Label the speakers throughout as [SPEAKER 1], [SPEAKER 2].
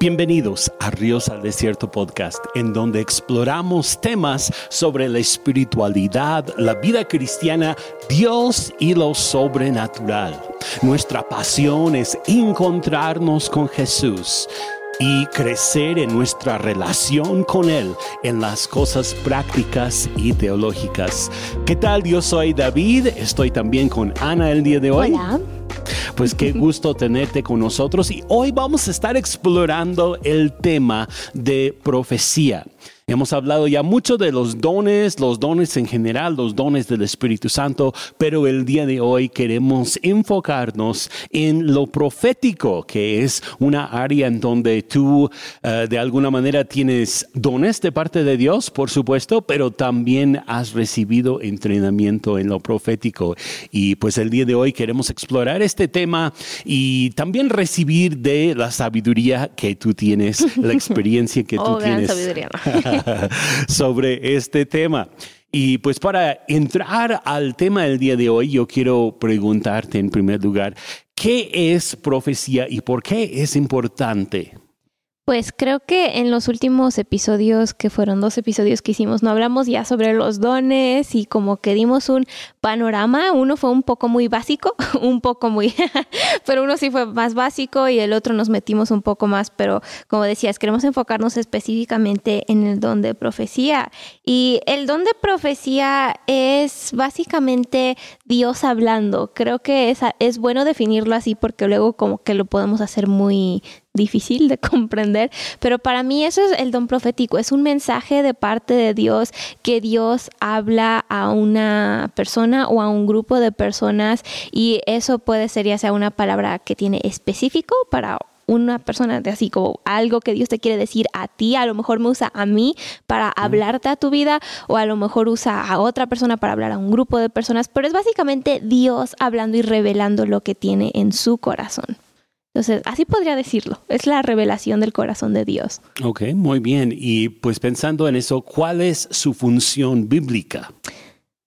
[SPEAKER 1] Bienvenidos a Ríos al Desierto Podcast, en donde exploramos temas sobre la espiritualidad, la vida cristiana, Dios y lo sobrenatural. Nuestra pasión es encontrarnos con Jesús y crecer en nuestra relación con Él en las cosas prácticas y teológicas. ¿Qué tal? Yo soy David, estoy también con Ana el día de hoy.
[SPEAKER 2] Hola.
[SPEAKER 1] Pues qué gusto tenerte con nosotros y hoy vamos a estar explorando el tema de profecía. Hemos hablado ya mucho de los dones, los dones en general, los dones del Espíritu Santo, pero el día de hoy queremos enfocarnos en lo profético, que es una área en donde tú eh, de alguna manera tienes dones de parte de Dios, por supuesto, pero también has recibido entrenamiento en lo profético. Y pues el día de hoy queremos explorar este tema y también recibir de la sabiduría que tú tienes, la experiencia que tú
[SPEAKER 2] Oh, gran
[SPEAKER 1] tienes.
[SPEAKER 2] sabiduría.
[SPEAKER 1] sobre este tema. Y pues para entrar al tema del día de hoy, yo quiero preguntarte en primer lugar, ¿qué es profecía y por qué es importante?
[SPEAKER 2] Pues creo que en los últimos episodios, que fueron dos episodios que hicimos, no hablamos ya sobre los dones y como que dimos un panorama. Uno fue un poco muy básico, un poco muy, pero uno sí fue más básico y el otro nos metimos un poco más. Pero como decías, queremos enfocarnos específicamente en el don de profecía. Y el don de profecía es básicamente Dios hablando. Creo que es, es bueno definirlo así porque luego como que lo podemos hacer muy difícil de comprender, pero para mí eso es el don profético, es un mensaje de parte de Dios que Dios habla a una persona o a un grupo de personas y eso puede ser ya sea una palabra que tiene específico para una persona de así como algo que Dios te quiere decir a ti, a lo mejor me usa a mí para hablarte a tu vida o a lo mejor usa a otra persona para hablar a un grupo de personas, pero es básicamente Dios hablando y revelando lo que tiene en su corazón. Entonces, así podría decirlo. Es la revelación del corazón de Dios.
[SPEAKER 1] Ok, muy bien. Y pues pensando en eso, ¿cuál es su función bíblica?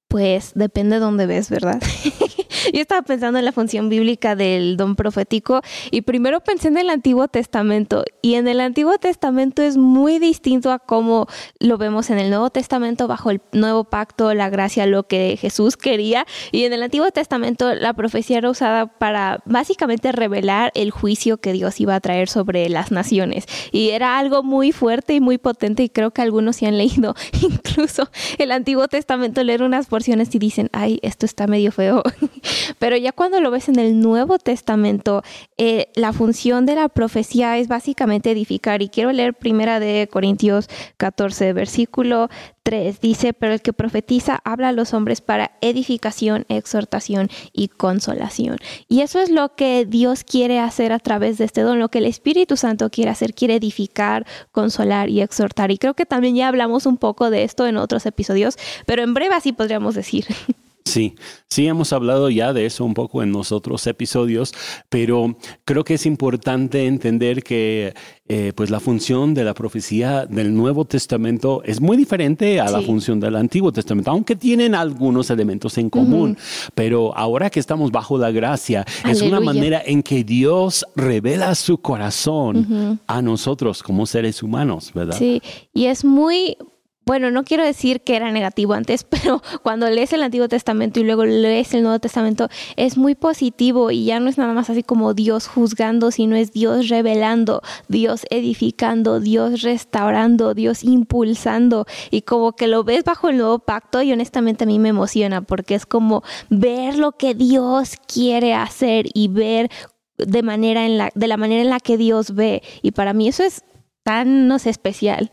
[SPEAKER 2] Pues depende de dónde ves, ¿verdad? Yo estaba pensando en la función bíblica del don profético y primero pensé en el Antiguo Testamento y en el Antiguo Testamento es muy distinto a cómo lo vemos en el Nuevo Testamento bajo el nuevo pacto, la gracia, lo que Jesús quería. Y en el Antiguo Testamento la profecía era usada para básicamente revelar el juicio que Dios iba a traer sobre las naciones. Y era algo muy fuerte y muy potente y creo que algunos sí han leído. Incluso el Antiguo Testamento leer unas porciones y dicen, ay, esto está medio feo. Pero ya cuando lo ves en el Nuevo Testamento, eh, la función de la profecía es básicamente edificar. Y quiero leer primera de Corintios 14, versículo 3. Dice, pero el que profetiza habla a los hombres para edificación, exhortación y consolación. Y eso es lo que Dios quiere hacer a través de este don, lo que el Espíritu Santo quiere hacer, quiere edificar, consolar y exhortar. Y creo que también ya hablamos un poco de esto en otros episodios, pero en breve así podríamos decir.
[SPEAKER 1] Sí, sí hemos hablado ya de eso un poco en los otros episodios, pero creo que es importante entender que eh, pues la función de la profecía del Nuevo Testamento es muy diferente a la función del Antiguo Testamento, aunque tienen algunos elementos en común. Pero ahora que estamos bajo la gracia, es una manera en que Dios revela su corazón a nosotros como seres humanos, ¿verdad?
[SPEAKER 2] Sí, y es muy, bueno, no quiero decir que era negativo antes, pero cuando lees el Antiguo Testamento y luego lees el Nuevo Testamento, es muy positivo y ya no es nada más así como Dios juzgando, sino es Dios revelando, Dios edificando, Dios restaurando, Dios impulsando y como que lo ves bajo el nuevo pacto y honestamente a mí me emociona porque es como ver lo que Dios quiere hacer y ver de manera en la de la manera en la que Dios ve y para mí eso es tan no sé especial.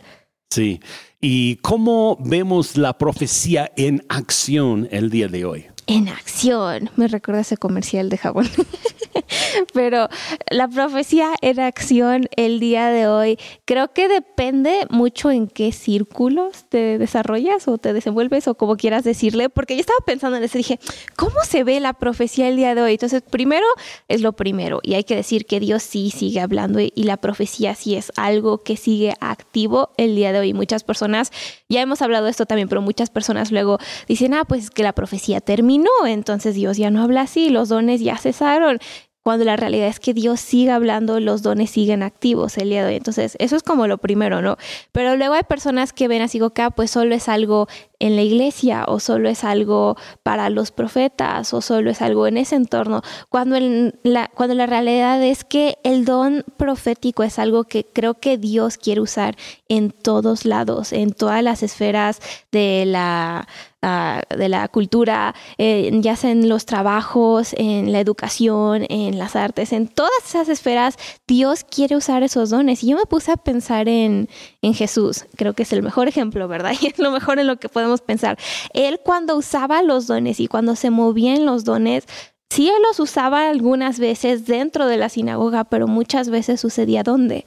[SPEAKER 1] Sí. ¿Y cómo vemos la profecía en acción el día de hoy?
[SPEAKER 2] En acción. Me recuerda ese comercial de jabón. Pero la profecía en acción el día de hoy creo que depende mucho en qué círculos te desarrollas o te desenvuelves o como quieras decirle, porque yo estaba pensando en eso, dije, ¿cómo se ve la profecía el día de hoy? Entonces, primero es lo primero y hay que decir que Dios sí sigue hablando y, la profecía sí es algo que sigue activo el día de hoy. Muchas personas, ya hemos hablado de esto también, pero muchas personas luego dicen, ah, pues que la profecía terminó, entonces Dios ya no habla así, los dones ya cesaron cuando la realidad es que Dios sigue hablando, los dones siguen activos el día de hoy. Entonces, eso es como lo primero, ¿no? Pero luego hay personas que ven así, que ah, pues solo es algo en la iglesia o solo es algo para los profetas o solo es algo en ese entorno, cuando, la, cuando la realidad es que el don profético es algo que creo que Dios quiere usar en todos lados, en todas las esferas de la Ah, de la cultura, eh, ya sea en los trabajos, en la educación, en las artes, en todas esas esferas, Dios quiere usar esos dones. Y yo me puse a pensar en, en Jesús, creo que es el mejor ejemplo, ¿verdad? Y es lo mejor en lo que podemos pensar. Él cuando usaba los dones y cuando se movía en los dones, sí él los usaba algunas veces dentro de la sinagoga, pero muchas veces sucedía ¿dónde?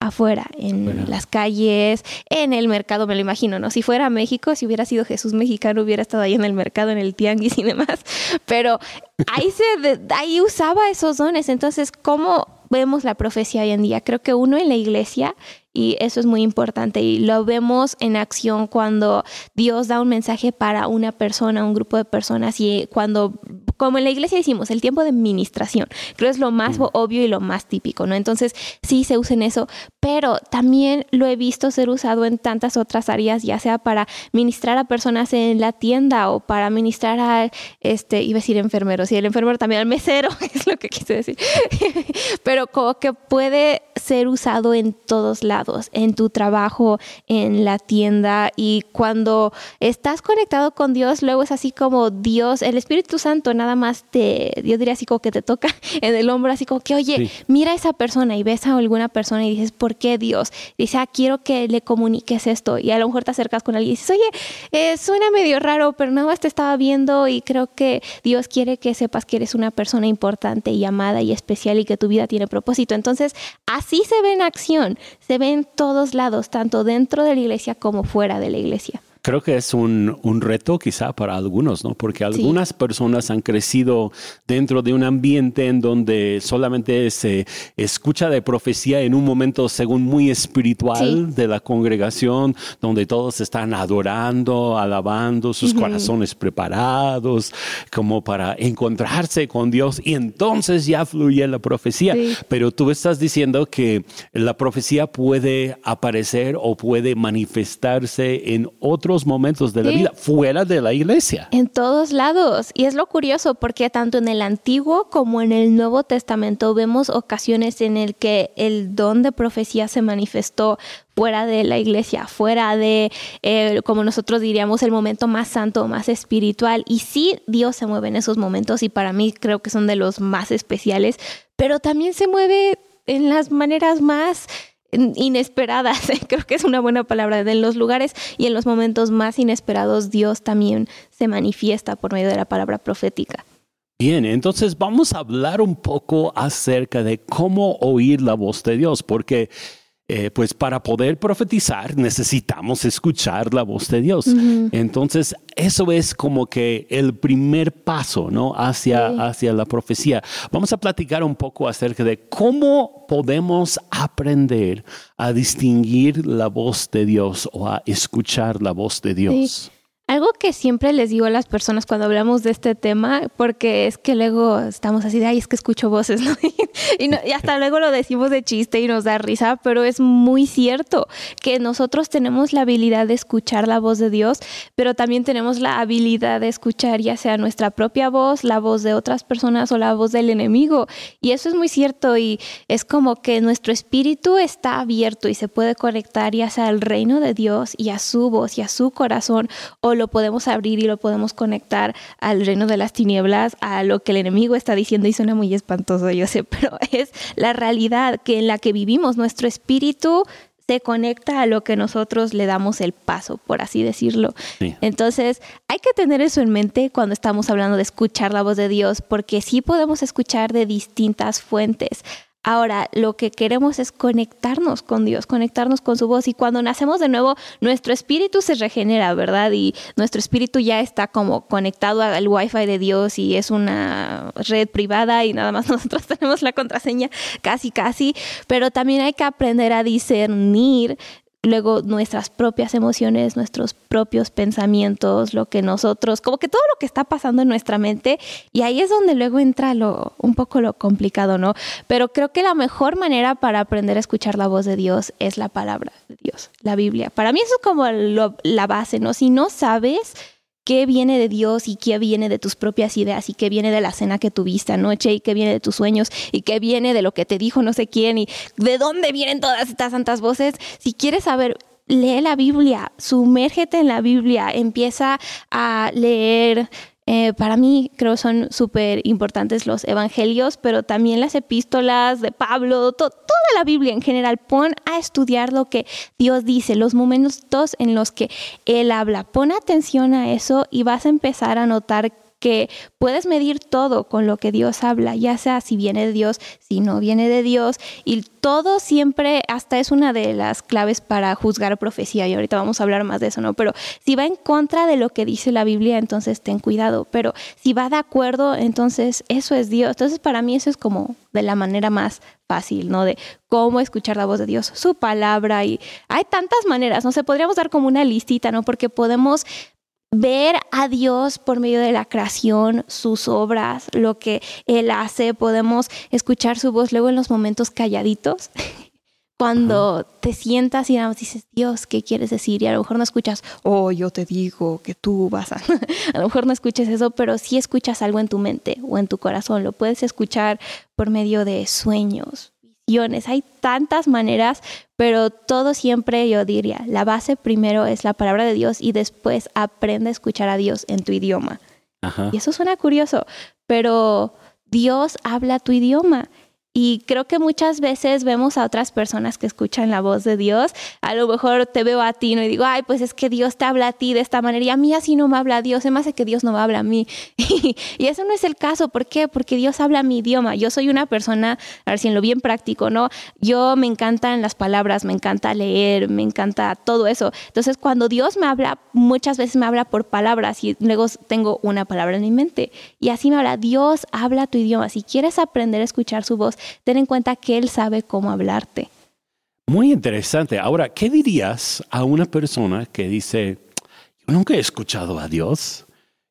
[SPEAKER 2] afuera, en las calles, en el mercado, me lo imagino, ¿no? Si fuera México, si hubiera sido Jesús mexicano, hubiera estado ahí en el mercado, en el tianguis y demás, pero ahí, se, ahí usaba esos dones. Entonces, ¿cómo vemos la profecía hoy en día? Creo que uno en la iglesia y eso es muy importante y lo vemos en acción cuando Dios da un mensaje para una persona, un grupo de personas y cuando, como en la iglesia decimos, el tiempo de ministración, creo es lo más obvio y lo más típico, ¿no? Entonces sí se usa en eso, pero también lo he visto ser usado en tantas otras áreas, ya sea para ministrar a personas en la tienda o para ministrar a, este, iba a decir enfermeros, y el enfermero también al mesero, es lo que quise decir, pero como que puede ser usado en todos lados en tu trabajo, en la tienda y cuando estás conectado con Dios, luego es así como Dios, el Espíritu Santo nada más te, Dios diría así como que te toca en el hombro, así como que, oye, mira a esa persona y ves a alguna persona y dices, ¿por qué Dios? Dice, ah, quiero que le comuniques esto y a lo mejor te acercas con alguien y dices, oye, eh, suena medio raro, pero nada más te estaba viendo y creo que Dios quiere que sepas que eres una persona importante y amada y especial y que tu vida tiene propósito. Entonces, así se ve en acción, se ve en todos lados, tanto dentro de la iglesia como fuera de la iglesia.
[SPEAKER 1] Creo que es un, un, reto quizá para algunos, ¿no? Porque algunas personas han crecido dentro de un ambiente en donde solamente se escucha de profecía en un momento según muy espiritual de la congregación, donde todos están adorando, alabando, sus corazones preparados como para encontrarse con Dios y entonces ya fluye la profecía. Pero tú estás diciendo que la profecía puede aparecer o puede manifestarse en momentos de la vida fuera de la iglesia.
[SPEAKER 2] En todos lados. Y es lo curioso porque tanto en el Antiguo como en el Nuevo Testamento vemos ocasiones en el que el don de profecía se manifestó fuera de la iglesia, fuera de, eh, como nosotros diríamos, el momento más santo, más espiritual. Y sí, Dios se mueve en esos momentos y para mí creo que son de los más especiales, pero también se mueve en las maneras más inesperadas, creo que es una buena palabra, en los lugares y en los momentos más inesperados Dios también se manifiesta por medio de la palabra profética.
[SPEAKER 1] Bien, entonces vamos a hablar un poco acerca de cómo oír la voz de Dios, porque eh, pues para poder profetizar necesitamos escuchar la voz de Dios. Entonces, eso es como que el primer paso, ¿no? Hacia, hacia la profecía. Vamos a platicar un poco acerca de cómo podemos aprender a distinguir la voz de Dios o a escuchar la voz de Dios.
[SPEAKER 2] Algo que siempre les digo a las personas cuando hablamos de este tema, porque es que luego estamos así de, ay, es que escucho voces, ¿no? y, hasta luego lo decimos de chiste y nos da risa, pero es muy cierto que nosotros tenemos la habilidad de escuchar la voz de Dios, pero también tenemos la habilidad de escuchar ya sea nuestra propia voz, la voz de otras personas o la voz del enemigo. Y eso es muy cierto y es como que nuestro espíritu está abierto y se puede conectar ya sea al reino de Dios y a su voz y a su corazón o lo podemos abrir y lo podemos conectar al reino de las tinieblas, a lo que el enemigo está diciendo y suena muy espantoso, yo sé, pero es la realidad que en la que vivimos, nuestro espíritu se conecta a lo que nosotros le damos el paso, por así decirlo. Entonces, hay que tener eso en mente cuando estamos hablando de escuchar la voz de Dios, porque sí podemos escuchar de distintas fuentes. Ahora, lo que queremos es conectarnos con Dios, conectarnos con su voz. Y cuando nacemos de nuevo, nuestro espíritu se regenera, ¿verdad? Y nuestro espíritu ya está como conectado al wifi de Dios y es una red privada y nada más nosotros tenemos la contraseña casi, casi. Pero también hay que aprender a discernir luego nuestras propias emociones, nuestros propios pensamientos, lo que nosotros, como que todo lo que está pasando en nuestra mente y ahí es donde luego entra lo un poco lo complicado, ¿no? Pero creo que la mejor manera para aprender a escuchar la voz de Dios es la palabra de Dios, la Biblia. Para mí eso es como la base, ¿no? Si no sabes qué viene de Dios y qué viene de tus propias ideas y qué viene de la cena que tuviste anoche y qué viene de tus sueños y qué viene de lo que te dijo no sé quién y de dónde vienen todas estas santas voces. Si quieres saber lee la Biblia, sumérgete en la Biblia, empieza a leer eh, para mí creo son súper importantes los evangelios, pero también las epístolas de Pablo, toda la Biblia en general. Pon a estudiar lo que Dios dice, los momentos en los que Él habla. Pon atención a eso y vas a empezar a notar que puedes medir todo con lo que Dios habla, ya sea si viene de Dios, si no viene de Dios, y todo siempre, hasta es una de las claves para juzgar profecía, y ahorita vamos a hablar más de eso, ¿no? Pero si va en contra de lo que dice la Biblia, entonces ten cuidado, pero si va de acuerdo, entonces eso es Dios. Entonces para mí eso es como de la manera más fácil, ¿no? De cómo escuchar la voz de Dios, su palabra, y hay tantas maneras, no sé, podríamos dar como una listita, ¿no? Porque podemos ver a Dios por medio de la creación, sus obras, lo que Él hace, podemos escuchar su voz luego en los momentos calladitos. Cuando te sientas y dices, Dios, ¿qué quieres decir? Y a lo mejor no escuchas, oh, yo te digo que tú vas a... a lo mejor no escuches eso, pero sí escuchas algo en tu mente o en tu corazón. Lo puedes escuchar por medio de sueños, hay tantas maneras, pero todo siempre yo diría, la base primero es la palabra de Dios y después aprende a escuchar a Dios en tu idioma. Y eso suena curioso, pero Dios habla tu idioma y creo que muchas veces vemos a otras personas que escuchan la voz de Dios. A lo mejor te veo a ti y digo, ay, pues es que Dios te habla a ti de esta manera y a mí así no me habla Dios. Se me hace que Dios no me habla a mí. y eso no es el caso. ¿Por qué? Porque Dios habla mi idioma. Yo soy una persona, a ver si en lo bien práctico, ¿no? Yo me encantan las palabras, me encanta leer, me encanta todo eso. Entonces, cuando Dios me habla, muchas veces me habla por palabras y luego tengo una palabra en mi mente. Y así me habla. Dios habla tu idioma. Si quieres aprender a escuchar su voz, ten en cuenta que Él sabe cómo hablarte.
[SPEAKER 1] Muy interesante. Ahora, ¿qué dirías a una persona que dice, yo nunca he escuchado a Dios?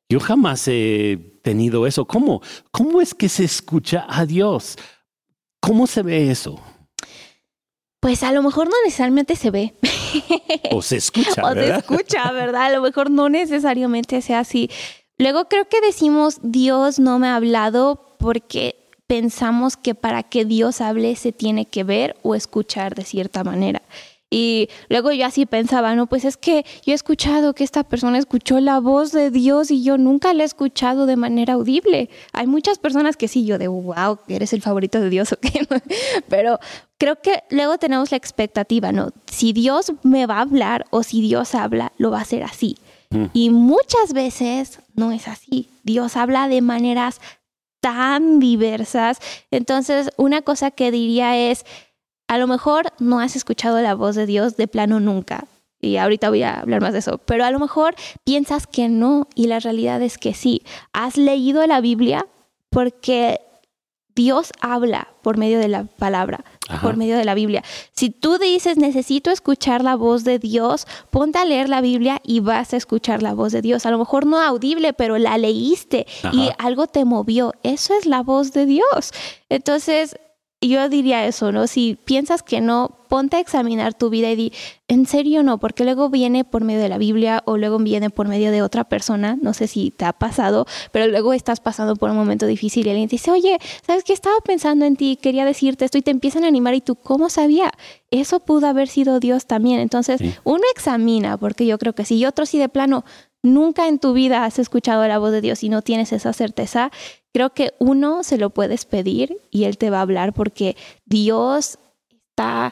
[SPEAKER 1] Yo jamás he tenido eso. ¿Cómo? ¿Cómo es que se escucha a Dios? ¿Cómo se ve eso?
[SPEAKER 2] Pues a lo mejor no necesariamente se ve.
[SPEAKER 1] O se escucha,
[SPEAKER 2] ¿verdad? O se escucha, ¿verdad? A lo mejor no necesariamente sea así. Luego creo que decimos, Dios no me ha hablado porque pensamos que para que Dios hable se tiene que ver o escuchar de cierta manera. Y luego yo así pensaba, no, pues es que yo he escuchado que esta persona escuchó la voz de Dios y yo nunca la he escuchado de manera audible. Hay muchas personas que sí, yo de, wow, eres el favorito de Dios o qué, pero creo que luego tenemos la expectativa, ¿no? Si Dios me va a hablar o si Dios habla, lo va a hacer así. Mm. Y muchas veces no es así. Dios habla de maneras tan diversas. Entonces, una cosa que diría es, a lo mejor no has escuchado la voz de Dios de plano nunca. Y ahorita voy a hablar más de eso. Pero a lo mejor piensas que no y la realidad es que sí. Has leído la Biblia porque Dios habla por medio de la palabra, por medio de la Biblia. Si tú dices, necesito escuchar la voz de Dios, ponte a leer la Biblia y vas a escuchar la voz de Dios. A lo mejor no audible, pero la leíste y algo te movió. Eso es la voz de Dios. Entonces, yo diría eso, ¿no? Si piensas que no, ponte a examinar tu vida y di, ¿en serio no? Porque luego viene por medio de la Biblia o luego viene por medio de otra persona, no sé si te ha pasado, pero luego estás pasando por un momento difícil y alguien te dice, oye, ¿sabes qué? Estaba pensando en ti, quería decirte esto y te empiezan a animar y tú, ¿cómo sabía? Eso pudo haber sido Dios también. Entonces, uno examina, porque yo creo que sí, y otro sí de plano, nunca en tu vida has escuchado la voz de Dios y no tienes esa certeza, creo que uno se lo puedes pedir y Él te va a hablar porque Dios está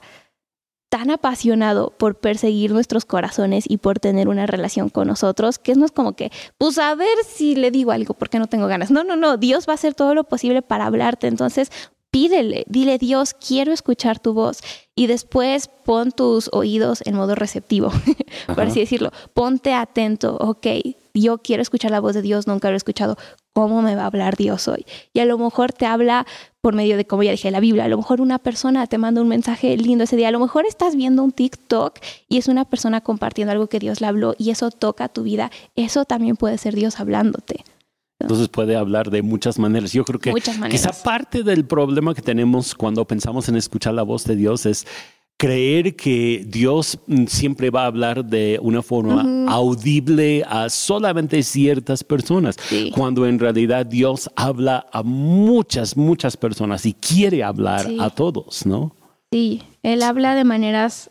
[SPEAKER 2] tan apasionado por perseguir nuestros corazones y por tener una relación con nosotros, que no es como que, pues a ver si le digo algo porque no tengo ganas. No, no, no, Dios va a hacer todo lo posible para hablarte. Entonces, pídele, dile Dios, quiero escuchar tu voz. Y después pon tus oídos en modo receptivo, por así decirlo. Ponte atento, ok, yo quiero escuchar la voz de Dios, nunca lo he escuchado, ¿cómo me va a hablar Dios hoy? Y a lo mejor te habla por medio de, como ya dije, la Biblia. A lo mejor una persona te manda un mensaje lindo ese día. A lo mejor estás viendo un TikTok y es una persona compartiendo algo que Dios le habló y eso toca tu vida. Eso también puede ser Dios hablándote.
[SPEAKER 1] Entonces puede hablar de muchas maneras. Yo creo que esa parte del problema que tenemos cuando pensamos en escuchar la voz de Dios es creer que Dios mm, siempre va a hablar de una forma audible a solamente ciertas personas, cuando en realidad Dios habla a muchas, muchas personas y quiere hablar a todos, ¿no?
[SPEAKER 2] Sí, Él habla de maneras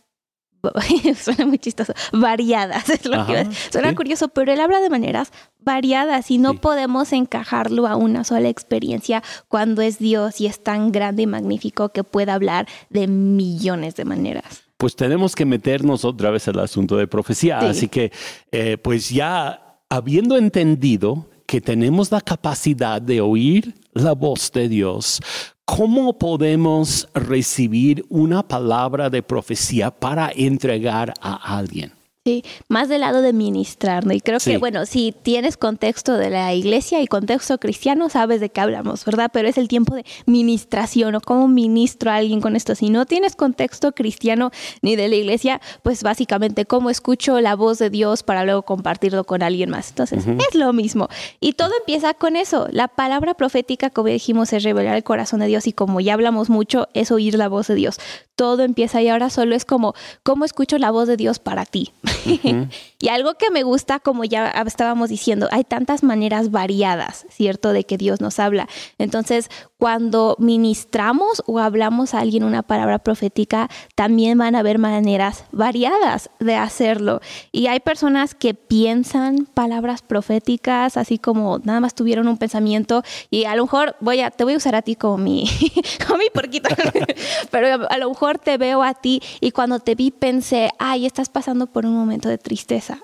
[SPEAKER 2] suena muy chistoso, variadas, es lo que suena curioso, pero él habla de maneras variadas y no podemos encajarlo a una sola experiencia cuando es Dios y es tan grande y magnífico que puede hablar de millones de maneras.
[SPEAKER 1] Pues tenemos que meternos otra vez al asunto de profecía, así que eh, pues ya habiendo entendido que tenemos la capacidad de oír la voz de Dios, ¿Cómo podemos recibir una palabra de profecía para entregar a alguien?
[SPEAKER 2] Sí, más del lado de ministrar, ¿no? Y creo que, bueno, si tienes contexto de la iglesia y contexto cristiano, sabes de qué hablamos, ¿verdad? Pero es el tiempo de ministración o cómo ministro a alguien con esto. Si no tienes contexto cristiano ni de la iglesia, pues básicamente cómo escucho la voz de Dios para luego compartirlo con alguien más. Entonces, es lo mismo. Y todo empieza con eso. La palabra profética, como dijimos, es revelar el corazón de Dios y como ya hablamos mucho, es oír la voz de Dios. Todo empieza y ahora solo es como, ¿cómo escucho la voz de Dios para ti? Mm-hmm. y algo que me gusta, como ya estábamos diciendo, hay tantas maneras variadas, ¿cierto?, de que Dios nos habla. Entonces, cuando ministramos o hablamos a alguien una palabra profética, también van a haber maneras variadas de hacerlo. Y hay personas que piensan palabras proféticas, así como nada más tuvieron un pensamiento y a lo mejor voy a, te voy a usar a ti como mi, como mi porquito, pero a lo mejor te veo a ti y cuando te vi pensé, ay, estás pasando por un momento de tristeza.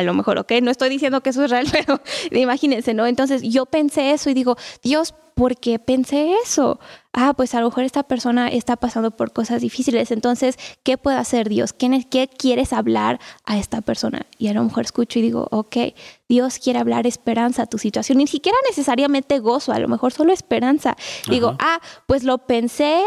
[SPEAKER 2] A lo mejor, ok, no estoy diciendo que eso es real, pero imagínense, ¿no? Entonces yo pensé eso y digo, Dios, ¿por qué pensé eso? Ah, pues a lo mejor esta persona está pasando por cosas difíciles, entonces, ¿qué puede hacer Dios? ¿Qué, ¿Qué quieres hablar a esta persona? Y a lo mejor escucho y digo, ok, Dios quiere hablar esperanza a tu situación, ni siquiera necesariamente gozo, a lo mejor solo esperanza. Digo, ah, pues lo pensé,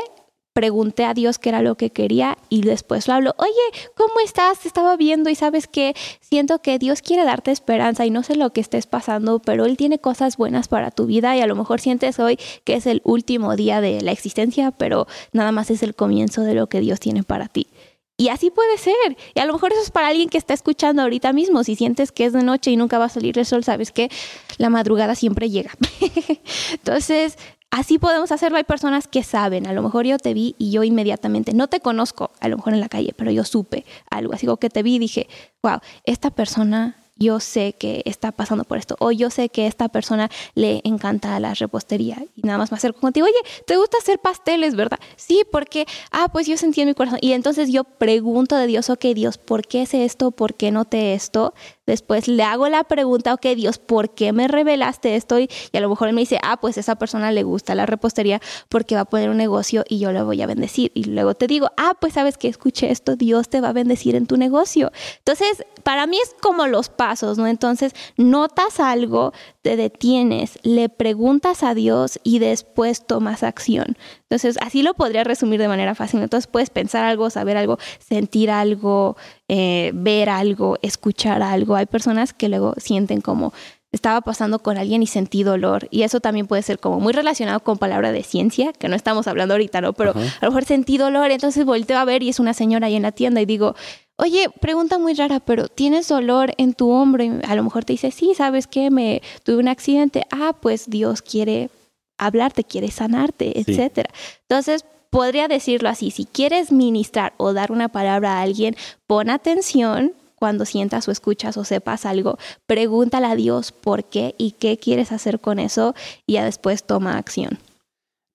[SPEAKER 2] pregunté a Dios qué era lo que quería y después lo hablo, oye, ¿cómo estás? Te estaba viendo y sabes que siento que Dios quiere darte esperanza y no sé lo que estés pasando, pero Él tiene cosas buenas para tu vida y a lo mejor sientes hoy que es el último día de la existencia, pero nada más es el comienzo de lo que Dios tiene para ti. Y así puede ser. Y a lo mejor eso es para alguien que está escuchando ahorita mismo. Si sientes que es de noche y nunca va a salir el sol, sabes que la madrugada siempre llega. Entonces, Así podemos hacerlo. Hay personas que saben. A lo mejor yo te vi y yo inmediatamente, no te conozco, a lo mejor en la calle, pero yo supe algo. Así que te vi y dije, wow, esta persona yo sé que está pasando por esto, o yo sé que esta persona le encanta la repostería y nada más me acerco contigo, oye, ¿te gusta hacer pasteles, verdad? Sí, porque, ah, pues yo sentí en mi corazón. Y entonces yo pregunto de Dios, ok, Dios, ¿por qué es esto? ¿Por qué no te esto? Después le hago la pregunta, ok, Dios, ¿por qué me revelaste esto? Y, a lo mejor él me dice, ah, pues esa persona le gusta la repostería porque va a poner un negocio y yo le voy a bendecir. Y luego te digo, ah, pues sabes que escuché esto, Dios te va a bendecir en tu negocio. Entonces, para mí es como los pasos, ¿no? Entonces, notas algo, te detienes, le preguntas a Dios y después tomas acción. Entonces, así lo podría resumir de manera fácil. Entonces, puedes pensar algo, saber algo, sentir algo, eh, ver algo, escuchar algo. Hay personas que luego sienten como estaba pasando con alguien y sentí dolor. Y eso también puede ser como muy relacionado con palabra de ciencia, que no estamos hablando ahorita, ¿no? Pero a lo mejor sentí dolor, entonces volteo a ver y es una señora ahí en la tienda y digo, oye, pregunta muy rara, pero ¿tienes dolor en tu hombro? Y a lo mejor te dice, sí, ¿sabes qué? Me tuve un accidente. Ah, pues Dios quiere hablarte, quiere sanarte, etcétera. Entonces, podría decirlo así, si quieres ministrar o dar una palabra a alguien, pon atención cuando sientas o escuchas o sepas algo, pregúntale a Dios por qué y qué quieres hacer con eso y ya después toma acción.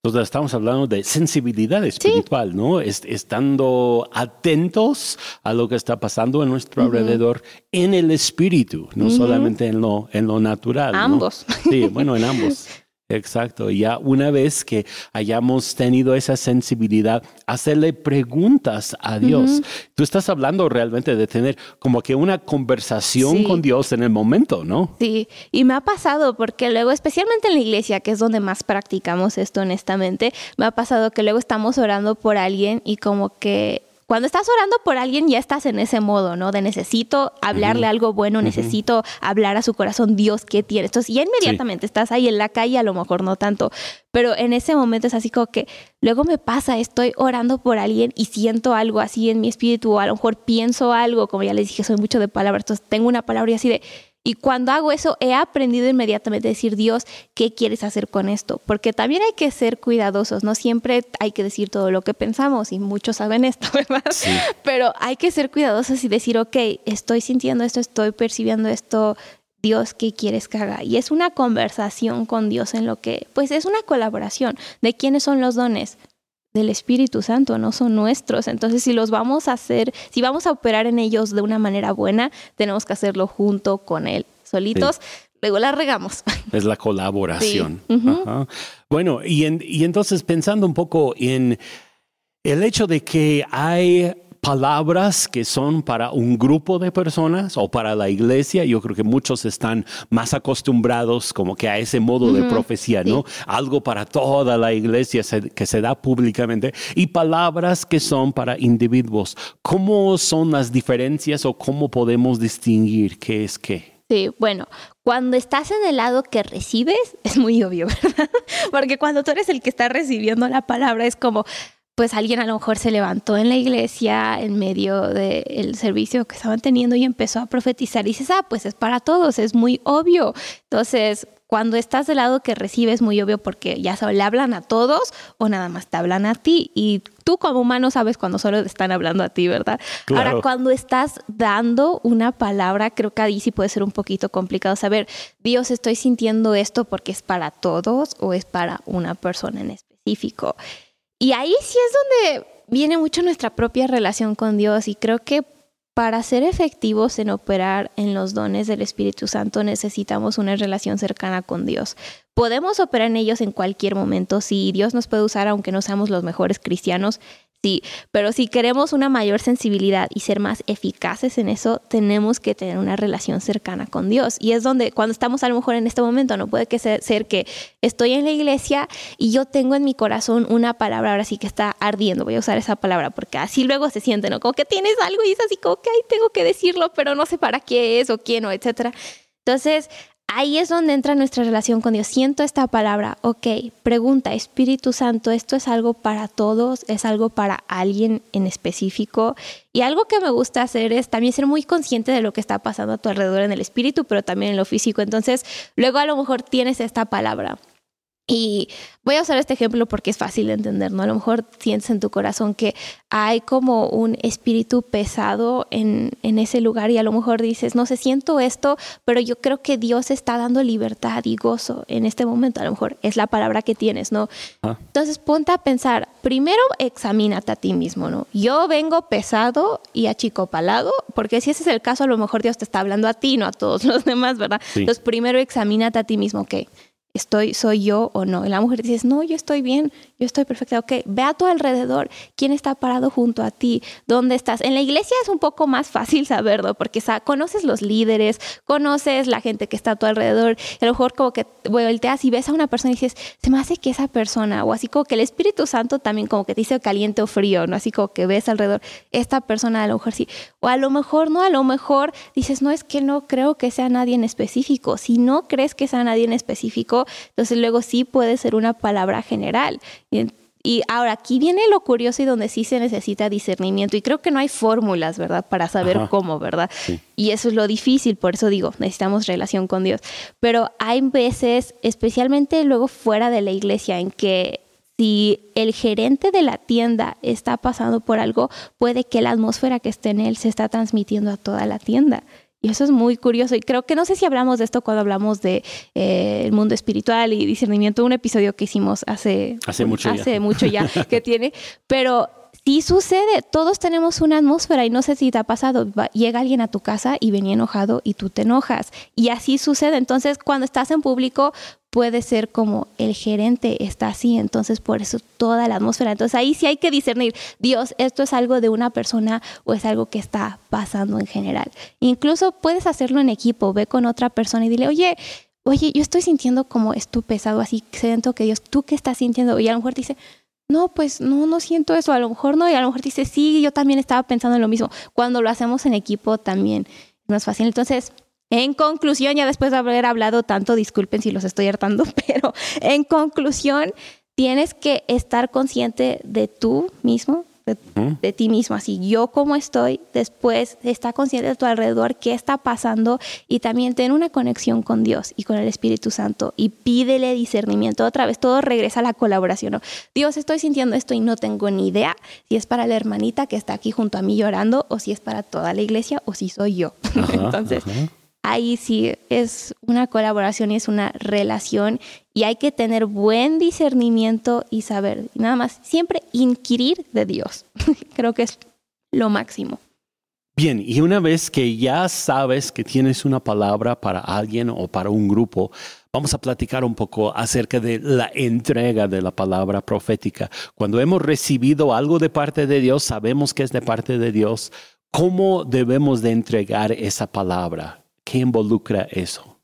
[SPEAKER 1] Entonces estamos hablando de sensibilidad espiritual, ¿no? estando atentos a lo que está pasando en nuestro alrededor en el espíritu, no solamente en lo, en lo natural.
[SPEAKER 2] Ambos.
[SPEAKER 1] Sí, bueno, en ambos. Exacto, ya una vez que hayamos tenido esa sensibilidad, hacerle preguntas a Dios. Tú estás hablando realmente de tener como que una conversación con Dios en el momento, ¿no?
[SPEAKER 2] Sí, y me ha pasado porque luego, especialmente en la iglesia, que es donde más practicamos esto honestamente, me ha pasado que luego estamos orando por alguien y como que cuando estás orando por alguien ya estás en ese modo, ¿no? De necesito hablarle algo bueno, necesito hablar a su corazón, Dios, ¿qué tiene? Entonces ya inmediatamente estás ahí en la calle, a lo mejor no tanto, pero en ese momento es así como que luego me pasa, estoy orando por alguien y siento algo así en mi espíritu, o a lo mejor pienso algo, como ya les dije, soy mucho de palabras, entonces tengo una palabra y así de y cuando hago eso, he aprendido inmediatamente a decir, Dios, ¿qué quieres hacer con esto? Porque también hay que ser cuidadosos, no siempre hay que decir todo lo que pensamos, y muchos saben esto, ¿verdad? Pero hay que ser cuidadosos y decir, ok, estoy sintiendo esto, estoy percibiendo esto, Dios, ¿qué quieres que haga? Y es una conversación con Dios en lo que, pues es una colaboración de quiénes son los dones, del Espíritu Santo, no son nuestros. Entonces, si los vamos a hacer, si vamos a operar en ellos de una manera buena, tenemos que hacerlo junto con Él. Solitos, luego la regamos.
[SPEAKER 1] Es la colaboración. Bueno, y, y entonces pensando un poco en el hecho de que hay palabras que son para un grupo de personas o para la iglesia. Yo creo que muchos están más acostumbrados como que a ese modo de profecía, ¿no? Algo para toda la iglesia que se da públicamente y palabras que son para individuos. ¿Cómo son las diferencias o cómo podemos distinguir qué es qué?
[SPEAKER 2] Sí, bueno, cuando estás en el lado que recibes, es muy obvio, ¿verdad? Porque cuando tú eres el que está recibiendo la palabra, es como, pues alguien a lo mejor se levantó en la iglesia en medio del servicio que estaban teniendo y empezó a profetizar y dices, ah, pues es para todos, es muy obvio. Entonces, cuando estás del lado que recibes, es muy obvio porque ya se le hablan a todos o nada más te hablan a ti. Y tú como humano sabes cuando solo te están hablando a ti, ¿verdad? Ahora, cuando estás dando una palabra, creo que ahí sí puede ser un poquito complicado saber, Dios, estoy sintiendo esto porque es para todos o es para una persona en específico. Y ahí sí es donde viene mucho nuestra propia relación con Dios y creo que para ser efectivos en operar en los dones del Espíritu Santo necesitamos una relación cercana con Dios. Podemos operar en ellos en cualquier momento, si Dios nos puede usar aunque no seamos los mejores cristianos, Sí, pero si queremos una mayor sensibilidad y ser más eficaces en eso, tenemos que tener una relación cercana con Dios. Y es donde, cuando estamos a lo mejor en este momento, no puede que ser, que estoy en la iglesia y yo tengo en mi corazón una palabra, ahora sí que está ardiendo, voy a usar esa palabra, porque así luego se siente, ¿no? Como que tienes algo y es así como que, ay, tengo que decirlo, pero no sé para qué es o quién o etcétera. Entonces, Ahí es donde entra nuestra relación con Dios. Siento esta palabra, ok, pregunta, Espíritu Santo, ¿esto es algo para todos? ¿Es algo para alguien en específico? Y algo que me gusta hacer es también ser muy consciente de lo que está pasando a tu alrededor en el espíritu, pero también en lo físico. Entonces, luego a lo mejor tienes esta palabra. Y voy a usar este ejemplo porque es fácil de entender, ¿no? A lo mejor sientes en tu corazón que hay como un espíritu pesado en, en, ese lugar y a lo mejor dices, no sé, siento esto, pero yo creo que Dios está dando libertad y gozo en este momento. A lo mejor es la palabra que tienes, ¿no? Ah. Entonces ponte a pensar, primero examínate a ti mismo, ¿no? Yo vengo pesado y achicopalado, porque si ese es el caso, a lo mejor Dios te está hablando a ti, no a todos los demás, ¿verdad? Entonces primero examínate a ti mismo, ¿qué? Estoy, soy yo o no. Y la mujer dice, no, yo estoy bien, yo estoy perfecta. Ok, ve a tu alrededor, quién está parado junto a ti, dónde estás. En la iglesia es un poco más fácil saberlo porque conoces los líderes, conoces la gente que está a tu alrededor. A lo mejor como que volteas y ves a una persona y dices, se me hace que esa persona, o así como que el Espíritu Santo también como que te dice caliente o frío, ¿no? Así como que ves alrededor, esta persona a lo mejor sí. O a lo mejor no, a lo mejor dices, no es que no creo que sea nadie en específico. Si no crees que sea nadie en específico, entonces luego sí puede ser una palabra general. Y, ahora aquí viene lo curioso y donde sí se necesita discernimiento. Y creo que no hay fórmulas, ¿verdad? Para saber cómo, ¿verdad? Y eso es lo difícil, por eso digo, necesitamos relación con Dios. Pero hay veces, especialmente luego fuera de la iglesia, en que si el gerente de la tienda está pasando por algo, puede que la atmósfera que esté en él se está transmitiendo a toda la tienda. Y eso es muy curioso. Y creo que no sé si hablamos de esto cuando hablamos de eh, el mundo espiritual y discernimiento, un episodio que hicimos hace,
[SPEAKER 1] hace mucho
[SPEAKER 2] hace mucho ya que tiene. Pero sí sucede, todos tenemos una atmósfera y no sé si te ha pasado, llega alguien a tu casa y venía enojado y tú te enojas. Y así sucede. Entonces, cuando estás en público, puede ser como el gerente está así, entonces por eso toda la atmósfera. Entonces ahí sí hay que discernir, Dios, esto es algo de una persona o es algo que está pasando en general. Incluso puedes hacerlo en equipo, ve con otra persona y dile, oye, oye, yo estoy sintiendo como esto pesado, así siento que Dios, ¿tú qué estás sintiendo? Y a lo mejor dice, no, pues no, no siento eso, a lo mejor no, y a lo mejor dice, sí, yo también estaba pensando en lo mismo. Cuando lo hacemos en equipo también es más fácil. Entonces, en conclusión, ya después de haber hablado tanto, disculpen si los estoy hartando, pero en conclusión, tienes que estar consciente de tú mismo, de, ti mismo, así yo como estoy, después está consciente de tu alrededor, qué está pasando y también ten una conexión con Dios y con el Espíritu Santo y pídele discernimiento. Otra vez, todo regresa a la colaboración. Dios, estoy sintiendo esto y no tengo ni idea si es para la hermanita que está aquí junto a mí llorando o si es para toda la iglesia o si soy yo. Entonces, ahí sí es una colaboración y es una relación y hay que tener buen discernimiento y saber, nada más, siempre inquirir de Dios. Creo que es lo máximo.
[SPEAKER 1] Bien, y una vez que ya sabes que tienes una palabra para alguien o para un grupo, vamos a platicar un poco acerca de la entrega de la palabra profética. Cuando hemos recibido algo de parte de Dios, sabemos que es de parte de Dios, ¿cómo debemos de entregar esa palabra? ¿Qué involucra eso?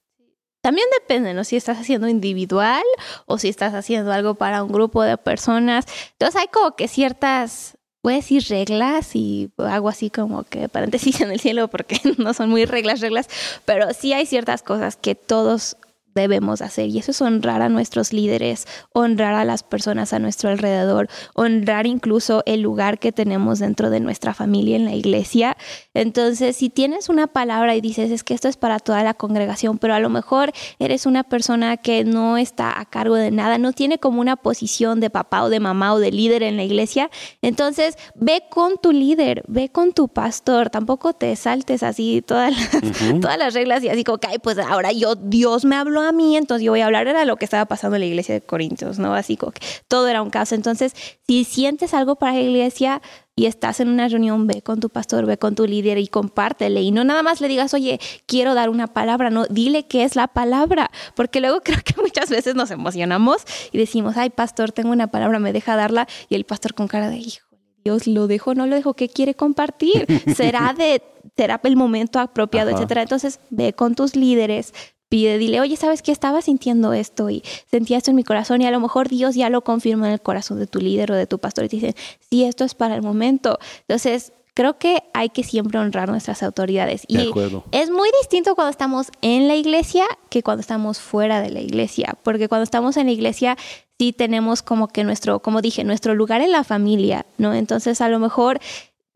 [SPEAKER 2] También depende, ¿no? Si estás haciendo individual o si estás haciendo algo para un grupo de personas. Entonces hay como que ciertas, voy a decir reglas y hago así como que paréntesis en el cielo porque no son muy reglas, reglas, pero sí hay ciertas cosas que todos debemos hacer. Y eso es honrar a nuestros líderes, honrar a las personas a nuestro alrededor, honrar incluso el lugar que tenemos dentro de nuestra familia en la iglesia. Entonces, si tienes una palabra y dices, es que esto es para toda la congregación, pero a lo mejor eres una persona que no está a cargo de nada, no tiene como una posición de papá o de mamá o de líder en la iglesia, entonces ve con tu líder, ve con tu pastor, tampoco te saltes así todas las, todas las reglas y así como que, pues ahora yo, Dios me habló a mí, entonces yo voy a hablar, era lo que estaba pasando en la iglesia de Corintios, ¿no? Así como que todo era un caso. Entonces, si sientes algo para la iglesia y estás en una reunión, ve con tu pastor, ve con tu líder y compártele. Y no nada más le digas, oye, quiero dar una palabra, no, dile qué es la palabra, porque luego creo que muchas veces nos emocionamos y decimos, ay, pastor, tengo una palabra, me deja darla, y el pastor con cara de, hijo, Dios lo dejo, no lo dejo, ¿qué quiere compartir? Será de será el momento apropiado, etcétera. Entonces, ve con tus líderes, pide, dile, oye, ¿sabes qué? Estaba sintiendo esto y sentía esto en mi corazón y a lo mejor Dios ya lo confirma en el corazón de tu líder o de tu pastor y te dicen, sí, esto es para el momento. Entonces, creo que hay que siempre honrar nuestras autoridades. y es muy distinto cuando estamos en la iglesia que cuando estamos fuera de la iglesia, porque cuando estamos en la iglesia sí tenemos como que nuestro, como dije, nuestro lugar en la familia, ¿no? Entonces, a lo mejor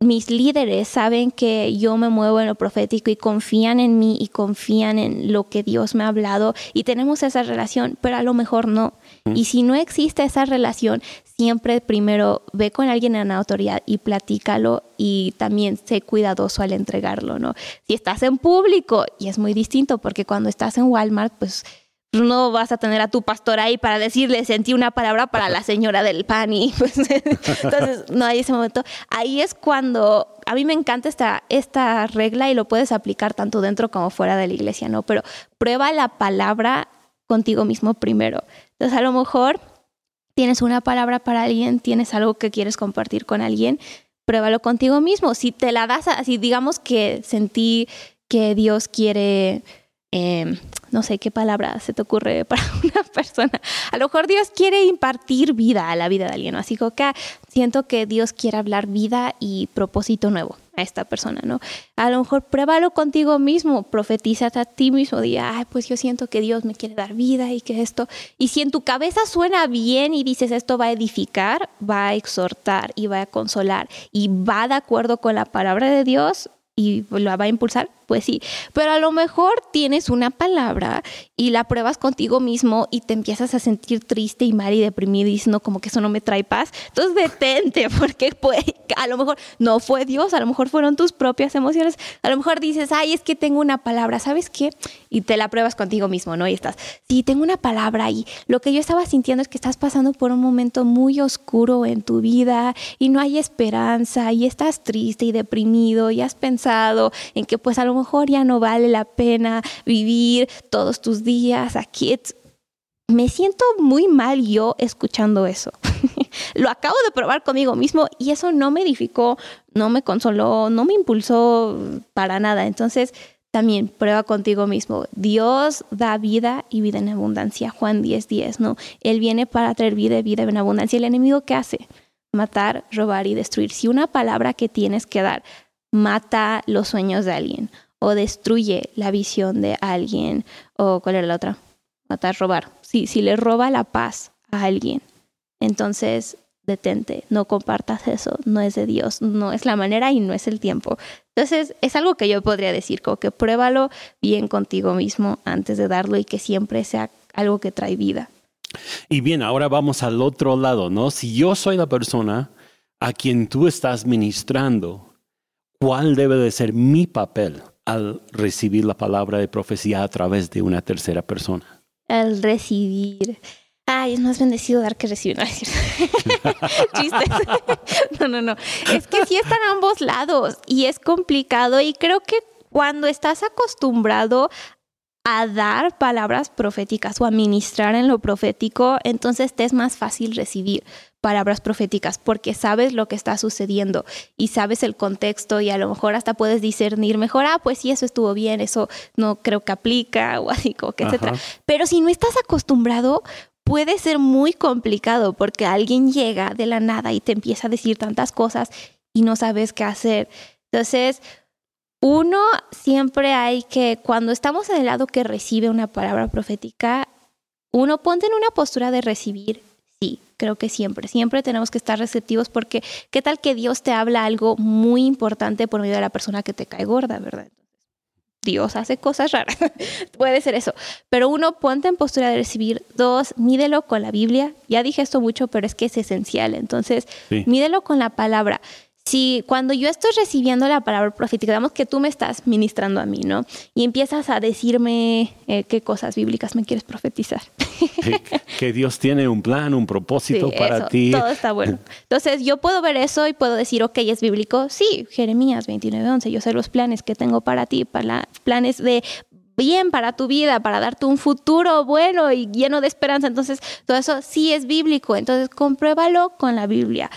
[SPEAKER 2] mis líderes saben que yo me muevo en lo profético y confían en mí y confían en lo que Dios me ha hablado y tenemos esa relación, pero a lo mejor no. Y si no existe esa relación, siempre primero ve con alguien en la autoridad y platícalo y también sé cuidadoso al entregarlo, ¿no? Si estás en público, y es muy distinto porque cuando estás en Walmart, pues no vas a tener a tu pastor ahí para decirle, sentí una palabra para la señora del pan y pues, entonces no hay ese momento. Ahí es cuando a mí me encanta esta, esta regla y lo puedes aplicar tanto dentro como fuera de la iglesia, ¿no? Pero prueba la palabra contigo mismo primero. Entonces a lo mejor tienes una palabra para alguien, tienes algo que quieres compartir con alguien, pruébalo contigo mismo. Si te la das así, digamos que sentí que Dios quiere Em, no sé qué palabra se te ocurre para una persona. A lo mejor Dios quiere impartir vida a la vida de alguien, Así que siento que Dios quiere hablar vida y propósito nuevo a esta persona, ¿no? A lo mejor pruébalo contigo mismo, profetízate a ti mismo, di, ay, pues yo siento que Dios me quiere dar vida y que esto. Y si en tu cabeza suena bien y dices esto va a edificar, va a exhortar y va a consolar y va de acuerdo con la palabra de Dios y lo va a impulsar, pues sí, pero a lo mejor tienes una palabra y la pruebas contigo mismo y te empiezas a sentir triste y mal y deprimido y diciendo como que eso no me trae paz. Entonces detente, porque pues, a lo mejor no fue Dios, a lo mejor fueron tus propias emociones, a lo mejor dices, ay, es que tengo una palabra, ¿sabes qué? Y te la pruebas contigo mismo, ¿no? Y estás, sí, tengo una palabra y lo que yo estaba sintiendo es que estás pasando por un momento muy oscuro en tu vida y no hay esperanza y estás triste y deprimido y has pensado en que pues a lo mejor ya no vale la pena vivir todos tus días aquí. Me siento muy mal yo escuchando eso. Lo acabo de probar conmigo mismo y eso no me edificó, no me consoló, no me impulsó para nada. Entonces, también prueba contigo mismo. Dios da vida y vida en abundancia. Juan 10, 10, ¿no? Él viene para traer vida y vida en abundancia. ¿El enemigo qué hace? Matar, robar y destruir. Si una palabra que tienes que dar mata los sueños de alguien o destruye la visión de alguien o cuál era la otra, matar, robar. Si, si le roba la paz a alguien, entonces detente, no compartas eso, no es de Dios, no es la manera y no es el tiempo. Entonces es algo que yo podría decir, como que pruébalo bien contigo mismo antes de darlo y que siempre sea algo que trae vida.
[SPEAKER 1] Y bien, ahora vamos al otro lado, ¿no? Si yo soy la persona a quien tú estás ministrando, ¿cuál debe de ser mi papel al recibir la palabra de profecía a través de una tercera persona?
[SPEAKER 2] Al recibir. Ay, es más bendecido dar que recibir. No, Chistes. no, no, no. Es que sí están ambos lados y es complicado y creo que cuando estás acostumbrado a dar palabras proféticas o a ministrar en lo profético, entonces te es más fácil recibir palabras proféticas porque sabes lo que está sucediendo y sabes el contexto y a lo mejor hasta puedes discernir mejor, ah, pues sí, eso estuvo bien, eso no creo que aplica o así, como que etcétera. Pero si no estás acostumbrado, puede ser muy complicado porque alguien llega de la nada y te empieza a decir tantas cosas y no sabes qué hacer. Entonces, uno, siempre hay que, cuando estamos en el lado que recibe una palabra profética, uno ponte en una postura de recibir Sí, creo que siempre, siempre tenemos que estar receptivos porque qué tal que Dios te habla algo muy importante por medio de la persona que te cae gorda, ¿verdad? Dios hace cosas raras, puede ser eso. Pero uno, ponte en postura de recibir. Dos, mídelo con la Biblia. Ya dije esto mucho, pero es que es esencial. Entonces, mídelo con la palabra si cuando yo estoy recibiendo la palabra profética, digamos que tú me estás ministrando a mí, ¿no? Y empiezas a decirme eh, qué cosas bíblicas me quieres profetizar.
[SPEAKER 1] que Dios tiene un plan, un propósito para ti.
[SPEAKER 2] Todo está bueno. Entonces yo puedo ver eso y puedo decir, ok, es bíblico. Sí, Jeremías 29:11, yo sé los planes que tengo para ti, para planes de bien para tu vida, para darte un futuro bueno y lleno de esperanza. Entonces, todo eso sí es bíblico. Entonces, compruébalo con la Biblia.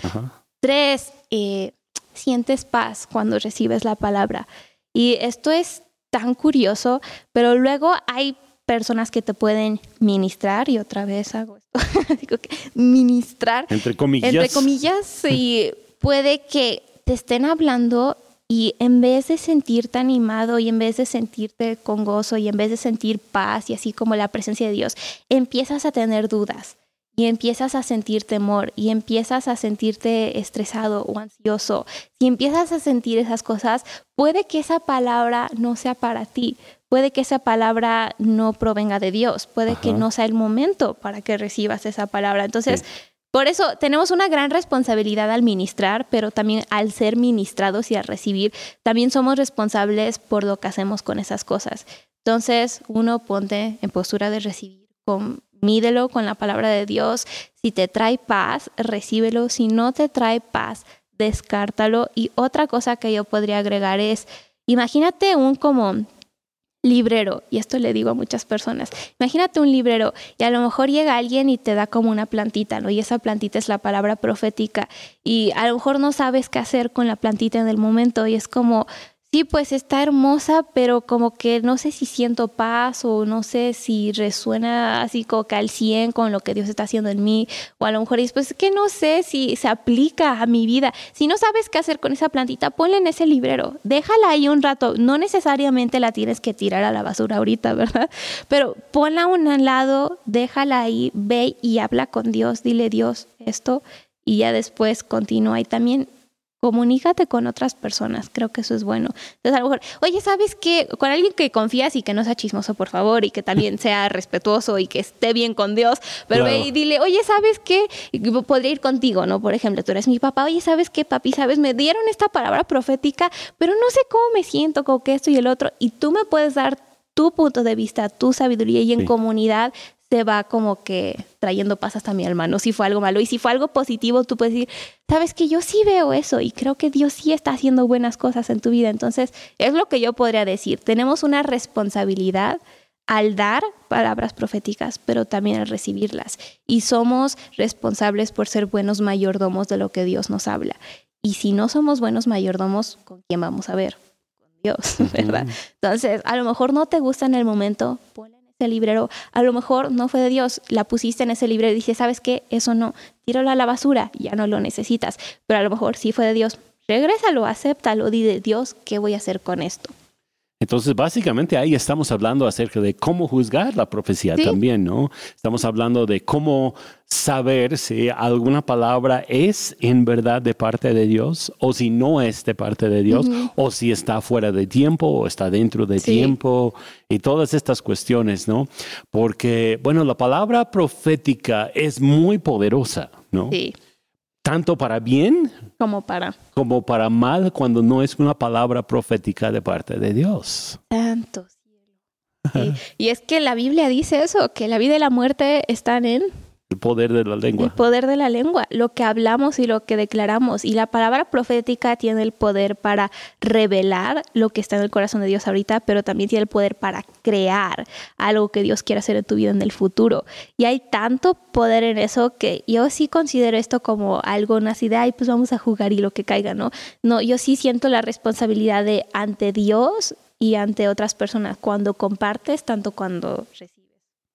[SPEAKER 2] Tres, eh, sientes paz cuando recibes la palabra. Y esto es tan curioso, pero luego hay personas que te pueden ministrar, y otra vez hago esto, digo que ministrar.
[SPEAKER 1] Entre comillas.
[SPEAKER 2] Entre comillas, y puede que te estén hablando y en vez de sentirte animado y en vez de sentirte con gozo y en vez de sentir paz y así como la presencia de Dios, empiezas a tener dudas y empiezas a sentir temor y empiezas a sentirte estresado o ansioso, si empiezas a sentir esas cosas, puede que esa palabra no sea para ti, puede que esa palabra no provenga de Dios, puede que no sea el momento para que recibas esa palabra. Entonces, por eso tenemos una gran responsabilidad al ministrar, pero también al ser ministrados y al recibir, también somos responsables por lo que hacemos con esas cosas. Entonces, uno ponte en postura de recibir con mídelo con la palabra de Dios. Si te trae paz, recíbelo. Si no te trae paz, descártalo. Y otra cosa que yo podría agregar es, imagínate un como librero, y esto le digo a muchas personas, imagínate un librero y a lo mejor llega alguien y te da como una plantita, ¿no? Y esa plantita es la palabra profética y a lo mejor no sabes qué hacer con la plantita en el momento y es como, Sí, pues está hermosa, pero como que no sé si siento paz o no sé si resuena así como que al 100 con lo que Dios está haciendo en mí. O a lo mejor es pues que no sé si se aplica a mi vida. Si no sabes qué hacer con esa plantita, ponla en ese librero. Déjala ahí un rato. No necesariamente la tienes que tirar a la basura ahorita, ¿verdad? Pero ponla a un lado, déjala ahí, ve y habla con Dios. Dile Dios esto y ya después continúa. Y también comunícate con otras personas, creo que eso es bueno. Entonces, a lo mejor, oye, ¿sabes qué? Con alguien que confías y que no sea chismoso, por favor, y que también sea respetuoso y que esté bien con Dios, pero ve y dile, oye, ¿sabes qué? Podría ir contigo, ¿no? Por ejemplo, tú eres mi papá, oye, ¿sabes qué, papi? ¿Sabes? Me dieron esta palabra profética, pero no sé cómo me siento con que esto y el otro, y tú me puedes dar tu punto de vista, tu sabiduría y en comunidad te va como que trayendo paz hasta mi alma, ¿no? Si fue algo malo y si fue algo positivo, tú puedes decir, sabes que yo sí veo eso y creo que Dios sí está haciendo buenas cosas en tu vida. Entonces, es lo que yo podría decir. Tenemos una responsabilidad al dar palabras proféticas, pero también al recibirlas. Y somos responsables por ser buenos mayordomos de lo que Dios nos habla. Y si no somos buenos mayordomos, ¿con quién vamos a ver? Con Dios, ¿verdad? Entonces, a lo mejor no te gusta en el momento, librero, a lo mejor no fue de Dios, la pusiste en ese librero y dices, ¿sabes qué? Eso no, tíralo a la basura, ya no lo necesitas, pero a lo mejor sí fue de Dios, regrésalo, acéptalo, di de Dios, ¿qué voy a hacer con esto?
[SPEAKER 1] Entonces, básicamente ahí estamos hablando acerca de cómo juzgar la profecía también, ¿no? Estamos hablando de cómo saber si alguna palabra es en verdad de parte de Dios o si no es de parte de Dios o si está fuera de tiempo o está dentro de tiempo y todas estas cuestiones, ¿no? Porque, bueno, la palabra profética es muy poderosa, ¿no? Sí tanto para bien
[SPEAKER 2] como para
[SPEAKER 1] como para mal cuando no es una palabra profética de parte de Dios.
[SPEAKER 2] Tanto y es que la Biblia dice eso, que la vida y la muerte están en
[SPEAKER 1] el poder de la lengua.
[SPEAKER 2] El poder de la lengua, lo que hablamos y lo que declaramos. Y la palabra profética tiene el poder para revelar lo que está en el corazón de Dios ahorita, pero también tiene el poder para crear algo que Dios quiere hacer en tu vida en el futuro. Y hay tanto poder en eso que yo sí considero esto como algo nacido de, ay, pues vamos a jugar y lo que caiga, ¿no? No, yo sí siento la responsabilidad de ante Dios y ante otras personas cuando compartes, tanto cuando recibes.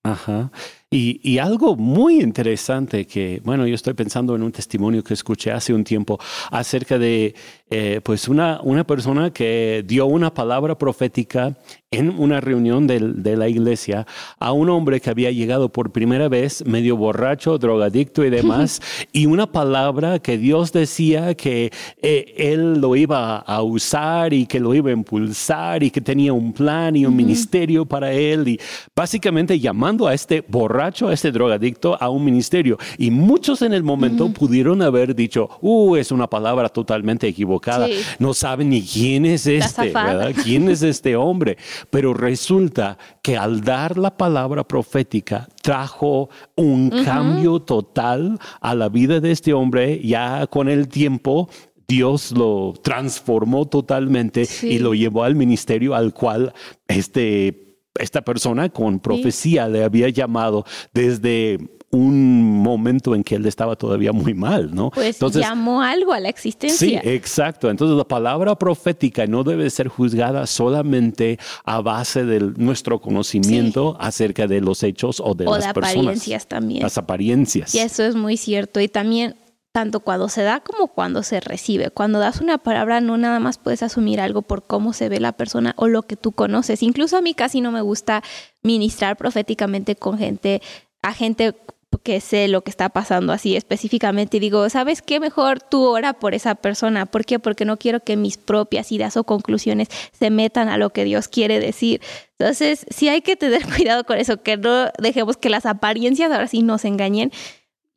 [SPEAKER 1] Ajá. Y, algo muy interesante que, bueno, yo estoy pensando en un testimonio que escuché hace un tiempo acerca de, eh, pues, una, una persona que dio una palabra profética en una reunión de, la iglesia a un hombre que había llegado por primera vez medio borracho, drogadicto y demás, y una palabra que Dios decía que eh, él lo iba a usar y que lo iba a impulsar y que tenía un plan y un ministerio para él, y básicamente llamando a este borracho a este drogadicto a un ministerio. Y muchos en el momento pudieron haber dicho, uh, es una palabra totalmente equivocada. No saben ni quién es este, ¿verdad? ¿Quién es este hombre? Pero resulta que al dar la palabra profética trajo un cambio total a la vida de este hombre ya con el tiempo Dios lo transformó totalmente y lo llevó al ministerio al cual este esta persona con profecía le había llamado desde un momento en que él estaba todavía muy mal, ¿no?
[SPEAKER 2] Pues llamó algo a la existencia.
[SPEAKER 1] Sí, exacto. Entonces la palabra profética no debe ser juzgada solamente a base de nuestro conocimiento acerca de los hechos o de
[SPEAKER 2] o
[SPEAKER 1] las
[SPEAKER 2] de apariencias también.
[SPEAKER 1] Las apariencias.
[SPEAKER 2] Y eso es muy cierto. Y también tanto cuando se da como cuando se recibe. Cuando das una palabra no nada más puedes asumir algo por cómo se ve la persona o lo que tú conoces. Incluso a mí casi no me gusta ministrar proféticamente con gente, a gente que sé lo que está pasando así específicamente y digo, ¿sabes qué? Mejor tú ora por esa persona. ¿Por qué? Porque no quiero que mis propias ideas o conclusiones se metan a lo que Dios quiere decir. Entonces, sí hay que tener cuidado con eso, que no dejemos que las apariencias ahora sí nos engañen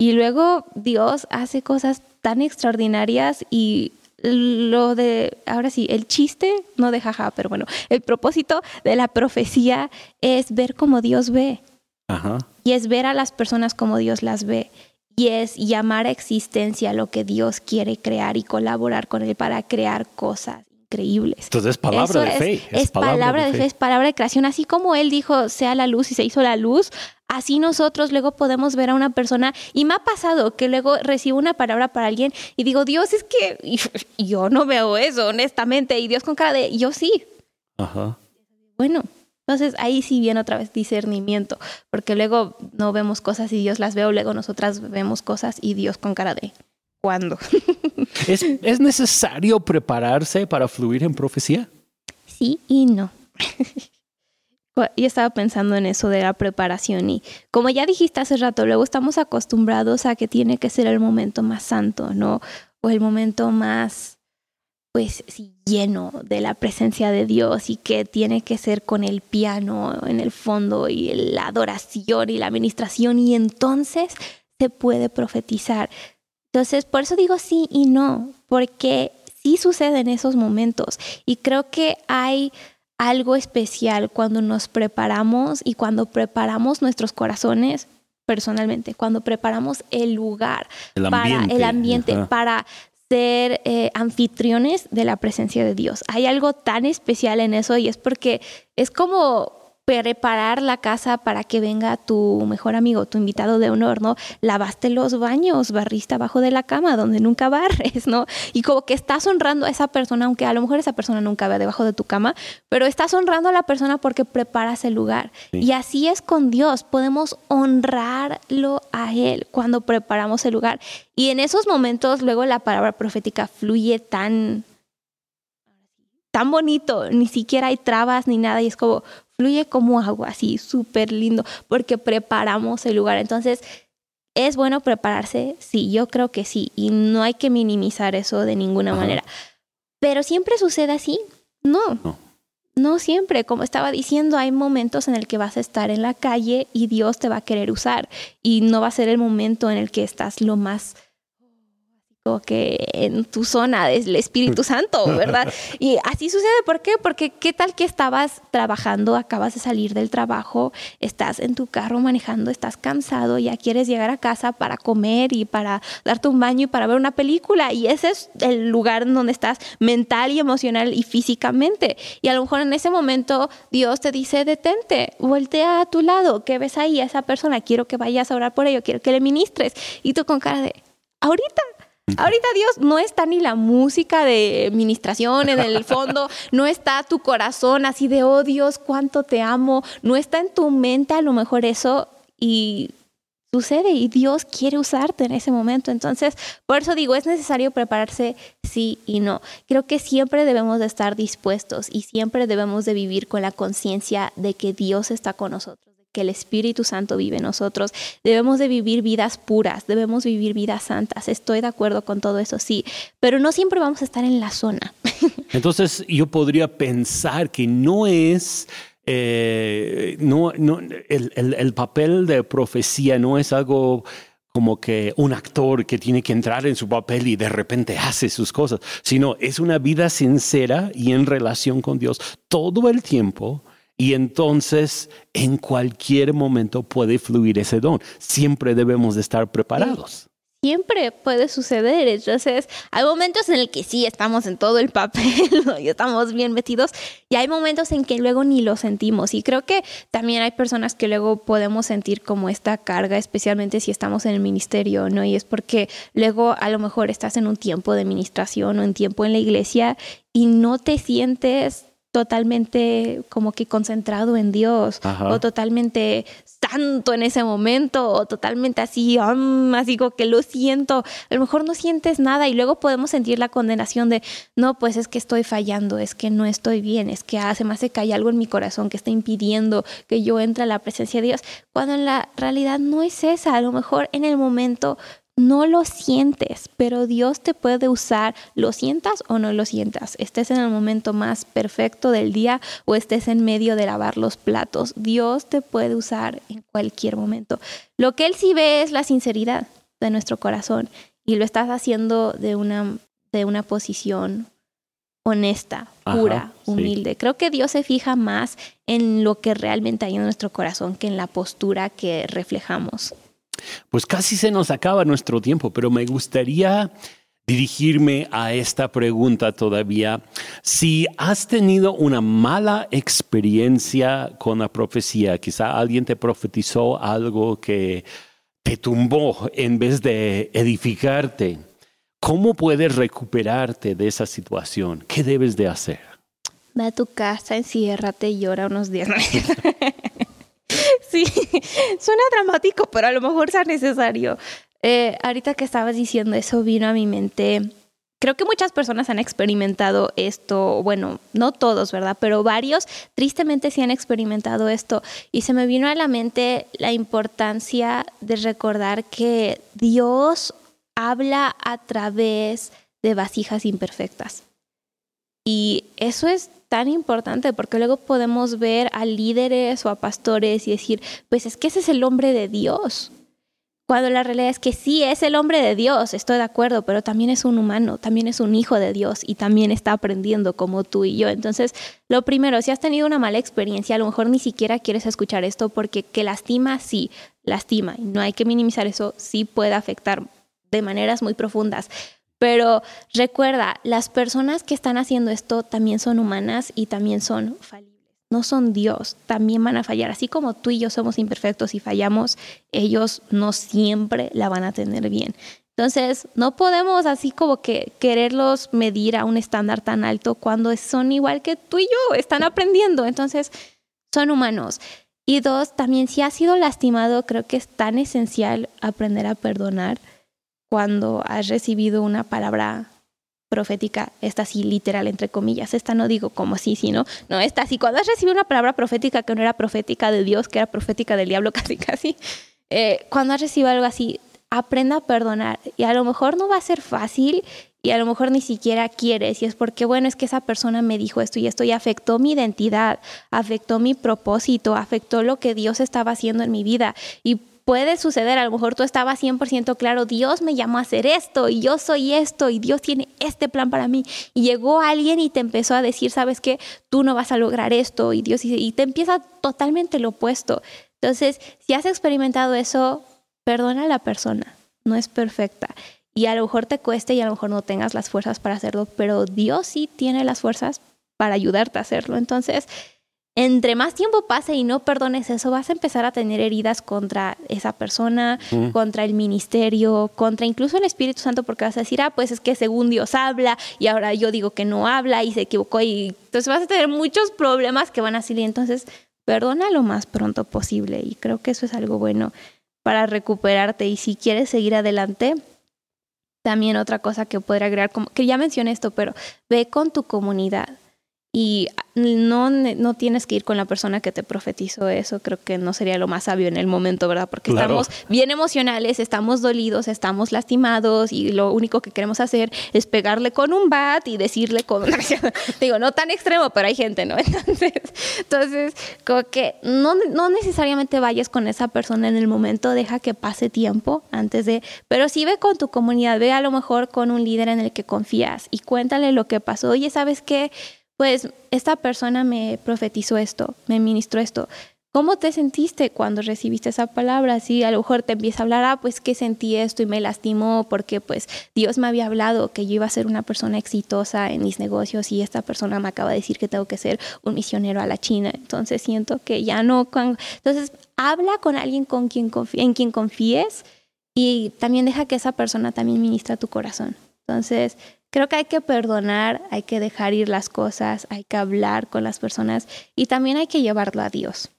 [SPEAKER 2] y luego Dios hace cosas tan extraordinarias y lo de, ahora sí, el chiste, no de jaja, pero bueno, el propósito de la profecía es ver cómo Dios ve. Y es ver a las personas como Dios las ve. Y es llamar a existencia lo que Dios quiere crear y colaborar con Él para crear cosas increíbles.
[SPEAKER 1] Entonces es palabra de fe.
[SPEAKER 2] Es, palabra, de fe, es palabra de creación. Así como Él dijo, sea la luz y se hizo la luz, así nosotros luego podemos ver a una persona. Y me ha pasado que luego recibo una palabra para alguien y digo, Dios, es que yo no veo eso, honestamente. Y Dios con cara de, yo sí. Ajá. Bueno, entonces ahí sí viene otra vez discernimiento, porque luego no vemos cosas y Dios las ve, o luego nosotras vemos cosas y Dios con cara de, ¿cuándo?
[SPEAKER 1] ¿Es, ¿Es necesario prepararse para fluir en profecía?
[SPEAKER 2] Sí y no. y estaba pensando en eso de la preparación y como ya dijiste hace rato, luego estamos acostumbrados a que tiene que ser el momento más santo, ¿no? O el momento más pues lleno de la presencia de Dios y que tiene que ser con el piano en el fondo y la adoración y la administración y entonces se puede profetizar. Entonces, por eso digo sí y no, porque sí sucede en esos momentos y creo que hay algo especial cuando nos preparamos y cuando preparamos nuestros corazones personalmente, cuando preparamos el lugar para el ambiente, para ser eh, anfitriones de la presencia de Dios. Hay algo tan especial en eso y es porque es como preparar la casa para que venga tu mejor amigo, tu invitado de honor, ¿no? Lavaste los baños, barriste abajo de la cama donde nunca barres, ¿no? Y como que estás honrando a esa persona, aunque a lo mejor esa persona nunca ve debajo de tu cama, pero estás honrando a la persona porque preparas el lugar. Y así es con Dios, podemos honrarlo a Él cuando preparamos el lugar. Y en esos momentos luego la palabra profética fluye tan tan bonito, ni siquiera hay trabas ni nada y es como fluye como agua, así súper lindo, porque preparamos el lugar. Entonces, ¿es bueno prepararse? Sí, yo creo que sí, y no hay que minimizar eso de ninguna manera. Pero siempre sucede así, no. no. No siempre, como estaba diciendo, hay momentos en el que vas a estar en la calle y Dios te va a querer usar y no va a ser el momento en el que estás lo más que en tu zona del Espíritu Santo, ¿verdad? Y así sucede, ¿por qué? Porque qué tal que estabas trabajando, acabas de salir del trabajo, estás en tu carro manejando, estás cansado, ya quieres llegar a casa para comer y para darte un baño y para ver una película y ese es el lugar en donde estás mental y emocional y físicamente. Y a lo mejor en ese momento Dios te dice, detente, voltea a tu lado, ¿qué ves ahí a esa persona? Quiero que vayas a orar por ello, quiero que le ministres. Y tú con cara de, ahorita, Ahorita Dios no está ni la música de ministración en el fondo, no está tu corazón así de, oh Dios, cuánto te amo, no está en tu mente a lo mejor eso y sucede y Dios quiere usarte en ese momento. Entonces, por eso digo, es necesario prepararse sí y no. Creo que siempre debemos de estar dispuestos y siempre debemos de vivir con la conciencia de que Dios está con nosotros que el Espíritu Santo vive en nosotros. Debemos de vivir vidas puras, debemos vivir vidas santas. Estoy de acuerdo con todo eso, sí, pero no siempre vamos a estar en la zona.
[SPEAKER 1] Entonces yo podría pensar que no es... Eh, no, no, el, el papel de profecía no es algo como que un actor que tiene que entrar en su papel y de repente hace sus cosas, sino es una vida sincera y en relación con Dios todo el tiempo y entonces en cualquier momento puede fluir ese don. Siempre debemos de estar preparados.
[SPEAKER 2] Siempre puede suceder. Entonces, hay momentos en el que sí estamos en todo el papel y estamos bien metidos, y hay momentos en que luego ni lo sentimos. Y creo que también hay personas que luego podemos sentir como esta carga, especialmente si estamos en el ministerio, ¿no? Y es porque luego a lo mejor estás en un tiempo de administración o en tiempo en la iglesia y no te sientes totalmente como que concentrado en Dios o totalmente santo en ese momento o totalmente así, así como que lo siento, a lo mejor no sientes nada y luego podemos sentir la condenación de, no, pues es que estoy fallando, es que no estoy bien, es que hace más se cae algo en mi corazón que está impidiendo que yo entre a la presencia de Dios, cuando en la realidad no es esa, a lo mejor en el momento no lo sientes, pero Dios te puede usar, lo sientas o no lo sientas, estés en el momento más perfecto del día o estés en medio de lavar los platos, Dios te puede usar en cualquier momento. Lo que Él sí ve es la sinceridad de nuestro corazón y lo estás haciendo de una, de una posición honesta, pura, humilde. Creo que Dios se fija más en lo que realmente hay en nuestro corazón que en la postura que reflejamos.
[SPEAKER 1] Pues casi se nos acaba nuestro tiempo, pero me gustaría dirigirme a esta pregunta todavía. Si has tenido una mala experiencia con la profecía, quizá alguien te profetizó algo que te tumbó en vez de edificarte, ¿cómo puedes recuperarte de esa situación? ¿Qué debes de hacer?
[SPEAKER 2] Ve a tu casa, enciérrate y llora unos días. Sí, suena dramático, pero a lo mejor sea necesario. Eh, ahorita que estabas diciendo eso, vino a mi mente. Creo que muchas personas han experimentado esto, bueno, no todos, ¿verdad? Pero varios tristemente sí han experimentado esto. Y se me vino a la mente la importancia de recordar que Dios habla a través de vasijas imperfectas. Y eso es tan importante porque luego podemos ver a líderes o a pastores y decir, pues es que ese es el hombre de Dios. Cuando la realidad es que sí es el hombre de Dios, estoy de acuerdo, pero también es un humano, también es un hijo de Dios y también está aprendiendo como tú y yo. Entonces, lo primero, si has tenido una mala experiencia, a lo mejor ni siquiera quieres escuchar esto porque que lastima, sí, lastima. Y no hay que minimizar eso, sí puede afectar de maneras muy profundas. Pero recuerda, las personas que están haciendo esto también son humanas y también son falibles no son Dios, también van a fallar. Así como tú y yo somos imperfectos y fallamos, ellos no siempre la van a tener bien. Entonces, no podemos así como que quererlos medir a un estándar tan alto cuando son igual que tú y yo, están aprendiendo. Entonces, son humanos. Y dos, también si has sido lastimado, creo que es tan esencial aprender a perdonar cuando has recibido una palabra profética, esta sí literal, entre comillas, esta no digo como sí, sino, no, esta sí, cuando has recibido una palabra profética que no era profética de Dios, que era profética del diablo casi casi, eh, cuando has recibido algo así, aprenda a perdonar. Y a lo mejor no va a ser fácil y a lo mejor ni siquiera quieres y es porque, bueno, es que esa persona me dijo esto y esto y afectó mi identidad, afectó mi propósito, afectó lo que Dios estaba haciendo en mi vida y puede suceder, a lo mejor tú estabas 100% claro, Dios me llamó a hacer esto y yo soy esto y Dios tiene este plan para mí. Y llegó alguien y te empezó a decir, sabes qué, tú no vas a lograr esto y Dios y te empieza totalmente lo opuesto. Entonces, si has experimentado eso, perdona a la persona, no es perfecta. Y a lo mejor te cueste y a lo mejor no tengas las fuerzas para hacerlo, pero Dios sí tiene las fuerzas para ayudarte a hacerlo. Entonces, entre más tiempo pase y no perdones eso, vas a empezar a tener heridas contra esa persona, contra el ministerio, contra incluso el Espíritu Santo, porque vas a decir, ah, pues es que según Dios habla y ahora yo digo que no habla y se equivocó y entonces vas a tener muchos problemas que van a salir. Entonces, perdona lo más pronto posible y creo que eso es algo bueno para recuperarte. Y si quieres seguir adelante, también otra cosa que podría agregar, como que ya mencioné esto, pero ve con tu comunidad y no, no tienes que ir con la persona que te profetizó eso, creo que no sería lo más sabio en el momento, ¿verdad? Porque estamos bien emocionales, estamos dolidos, estamos lastimados y lo único que queremos hacer es pegarle con un bat y decirle con... Digo, no tan extremo, pero hay gente, ¿no? Entonces, entonces como que no, no necesariamente vayas con esa persona en el momento, deja que pase tiempo antes de... Pero sí ve con tu comunidad, ve a lo mejor con un líder en el que confías y cuéntale lo que pasó. Oye, ¿sabes qué? Pues esta persona me profetizó esto, me ministró esto. ¿Cómo te sentiste cuando recibiste esa palabra? Si a lo mejor te empieza a hablar, ah, pues que sentí esto y me lastimó porque pues Dios me había hablado que yo iba a ser una persona exitosa en mis negocios y esta persona me acaba de decir que tengo que ser un misionero a la China. Entonces siento que ya no... Entonces habla con alguien con quien en quien confíes y también deja que esa persona también ministra tu corazón. Entonces, Creo que hay que perdonar, hay que dejar ir las cosas, hay que hablar con las personas y también hay que llevarlo a Dios.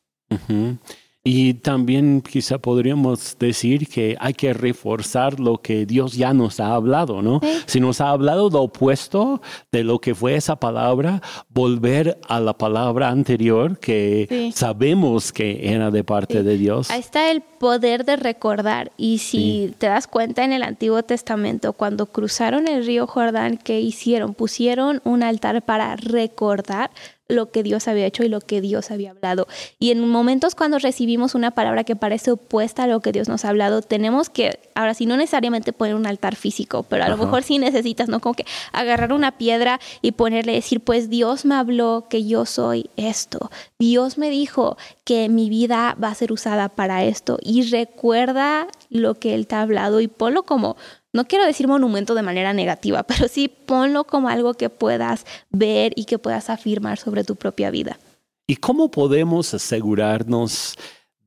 [SPEAKER 1] Y también quizá podríamos decir que hay que reforzar lo que Dios ya nos ha hablado, ¿no? Si nos ha hablado lo opuesto de lo que fue esa palabra, volver a la palabra anterior que sabemos que era de parte de Dios.
[SPEAKER 2] Ahí está el poder de recordar. Y si te das cuenta en el Antiguo Testamento, cuando cruzaron el río Jordán, ¿qué hicieron? Pusieron un altar para recordar lo que Dios había hecho y lo que Dios había hablado. Y en momentos cuando recibimos una palabra que parece opuesta a lo que Dios nos ha hablado, tenemos que, ahora sí, no necesariamente poner un altar físico, pero a lo mejor sí necesitas, ¿no? Como que agarrar una piedra y ponerle, decir, pues Dios me habló que yo soy esto. Dios me dijo que mi vida va a ser usada para esto. Y recuerda lo que Él te ha hablado y ponlo como no quiero decir monumento de manera negativa, pero sí ponlo como algo que puedas ver y que puedas afirmar sobre tu propia vida.
[SPEAKER 1] ¿Y cómo podemos asegurarnos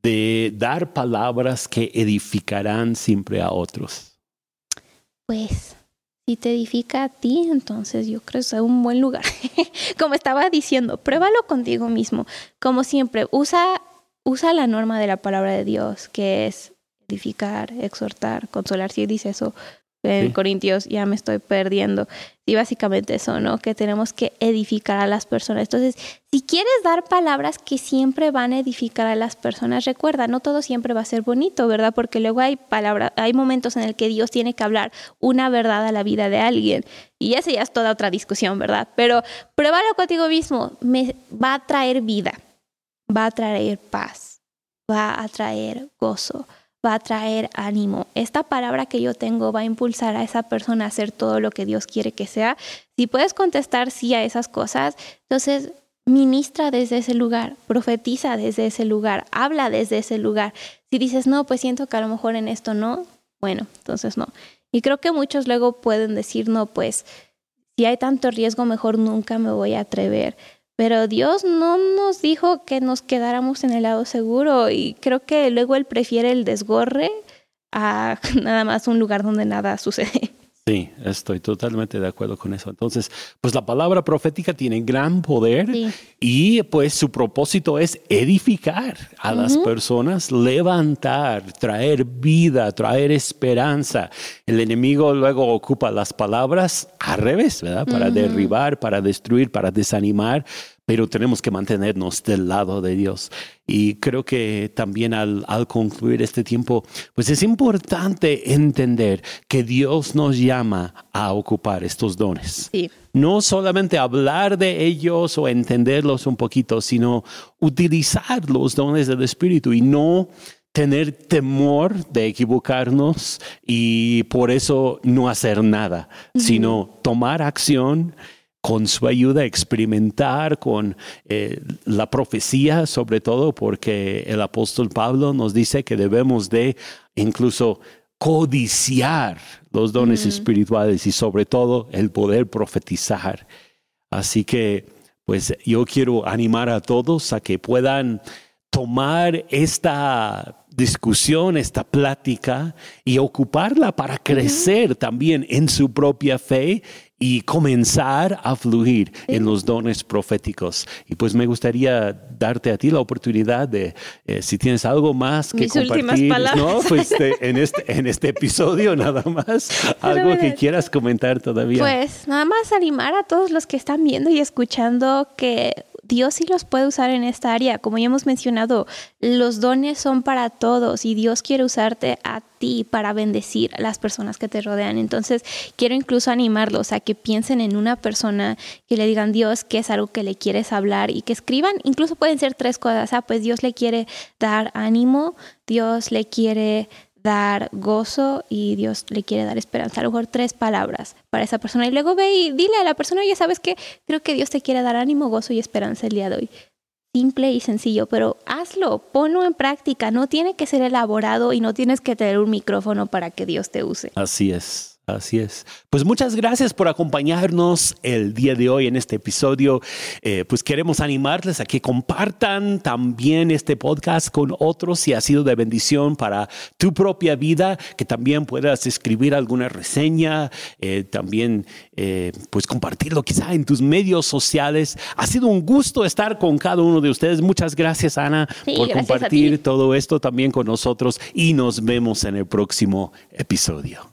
[SPEAKER 1] de dar palabras que edificarán siempre a otros?
[SPEAKER 2] Pues si te edifica a ti, entonces yo creo que es un buen lugar. como estaba diciendo, pruébalo contigo mismo. Como siempre, usa, usa la norma de la palabra de Dios, que es edificar, exhortar, consolar, si dice eso, en Corintios, ya me estoy perdiendo. Y básicamente eso, ¿no? Que tenemos que edificar a las personas. Entonces, si quieres dar palabras que siempre van a edificar a las personas, recuerda, no todo siempre va a ser bonito, ¿verdad? Porque luego hay palabras, hay momentos en el que Dios tiene que hablar una verdad a la vida de alguien. Y esa ya es toda otra discusión, ¿verdad? Pero pruébalo contigo mismo, me va a traer vida, va a traer paz, va a traer gozo va a traer ánimo. Esta palabra que yo tengo va a impulsar a esa persona a hacer todo lo que Dios quiere que sea. Si puedes contestar sí a esas cosas, entonces ministra desde ese lugar, profetiza desde ese lugar, habla desde ese lugar. Si dices, no, pues siento que a lo mejor en esto no, bueno, entonces no. Y creo que muchos luego pueden decir, no, pues si hay tanto riesgo, mejor nunca me voy a atrever. Pero Dios no nos dijo que nos quedáramos en el lado seguro y creo que luego Él prefiere el desgorre a nada más un lugar donde nada sucede.
[SPEAKER 1] Sí, estoy totalmente de acuerdo con eso. Entonces, pues la palabra profética tiene gran poder y pues su propósito es edificar a las personas, levantar, traer vida, traer esperanza. El enemigo luego ocupa las palabras al revés, ¿verdad? Para derribar, para destruir, para desanimar pero tenemos que mantenernos del lado de Dios. Y creo que también al, concluir este tiempo, pues es importante entender que Dios nos llama a ocupar estos dones. No solamente hablar de ellos o entenderlos un poquito, sino utilizar los dones del Espíritu y no tener temor de equivocarnos y por eso no hacer nada, sino tomar acción con su ayuda experimentar con eh, la profecía, sobre todo porque el apóstol Pablo nos dice que debemos de incluso codiciar los dones espirituales y sobre todo el poder profetizar. Así que, pues yo quiero animar a todos a que puedan tomar esta discusión, esta plática y ocuparla para crecer también en su propia fe y comenzar a fluir en los dones proféticos. Y pues me gustaría darte a ti la oportunidad de, eh, si tienes algo más que compartir, ¿no? Pues en, este, en este episodio nada más, algo que quieras comentar todavía.
[SPEAKER 2] Pues nada más animar a todos los que están viendo y escuchando que Dios sí los puede usar en esta área. Como ya hemos mencionado, los dones son para todos y Dios quiere usarte a ti para bendecir a las personas que te rodean. Entonces, quiero incluso animarlos a que piensen en una persona, que le digan Dios que es algo que le quieres hablar y que escriban, incluso pueden ser tres cosas. Ah, pues Dios le quiere dar ánimo, Dios le quiere dar gozo y Dios le quiere dar esperanza. A lo mejor tres palabras para esa persona. Y luego ve y dile a la persona, oye, ¿sabes qué? Creo que Dios te quiere dar ánimo, gozo y esperanza el día de hoy. Simple y sencillo, pero hazlo, ponlo en práctica. No tiene que ser elaborado y no tienes que tener un micrófono para que Dios te use.
[SPEAKER 1] Así es. Así es. Pues muchas gracias por acompañarnos el día de hoy en este episodio. Eh, pues queremos animarles a que compartan también este podcast con otros si ha sido de bendición para tu propia vida, que también puedas escribir alguna reseña, eh, también eh, pues compartirlo quizá en tus medios sociales. Ha sido un gusto estar con cada uno de ustedes. Muchas gracias Ana por compartir todo esto también con nosotros y nos vemos en el próximo episodio.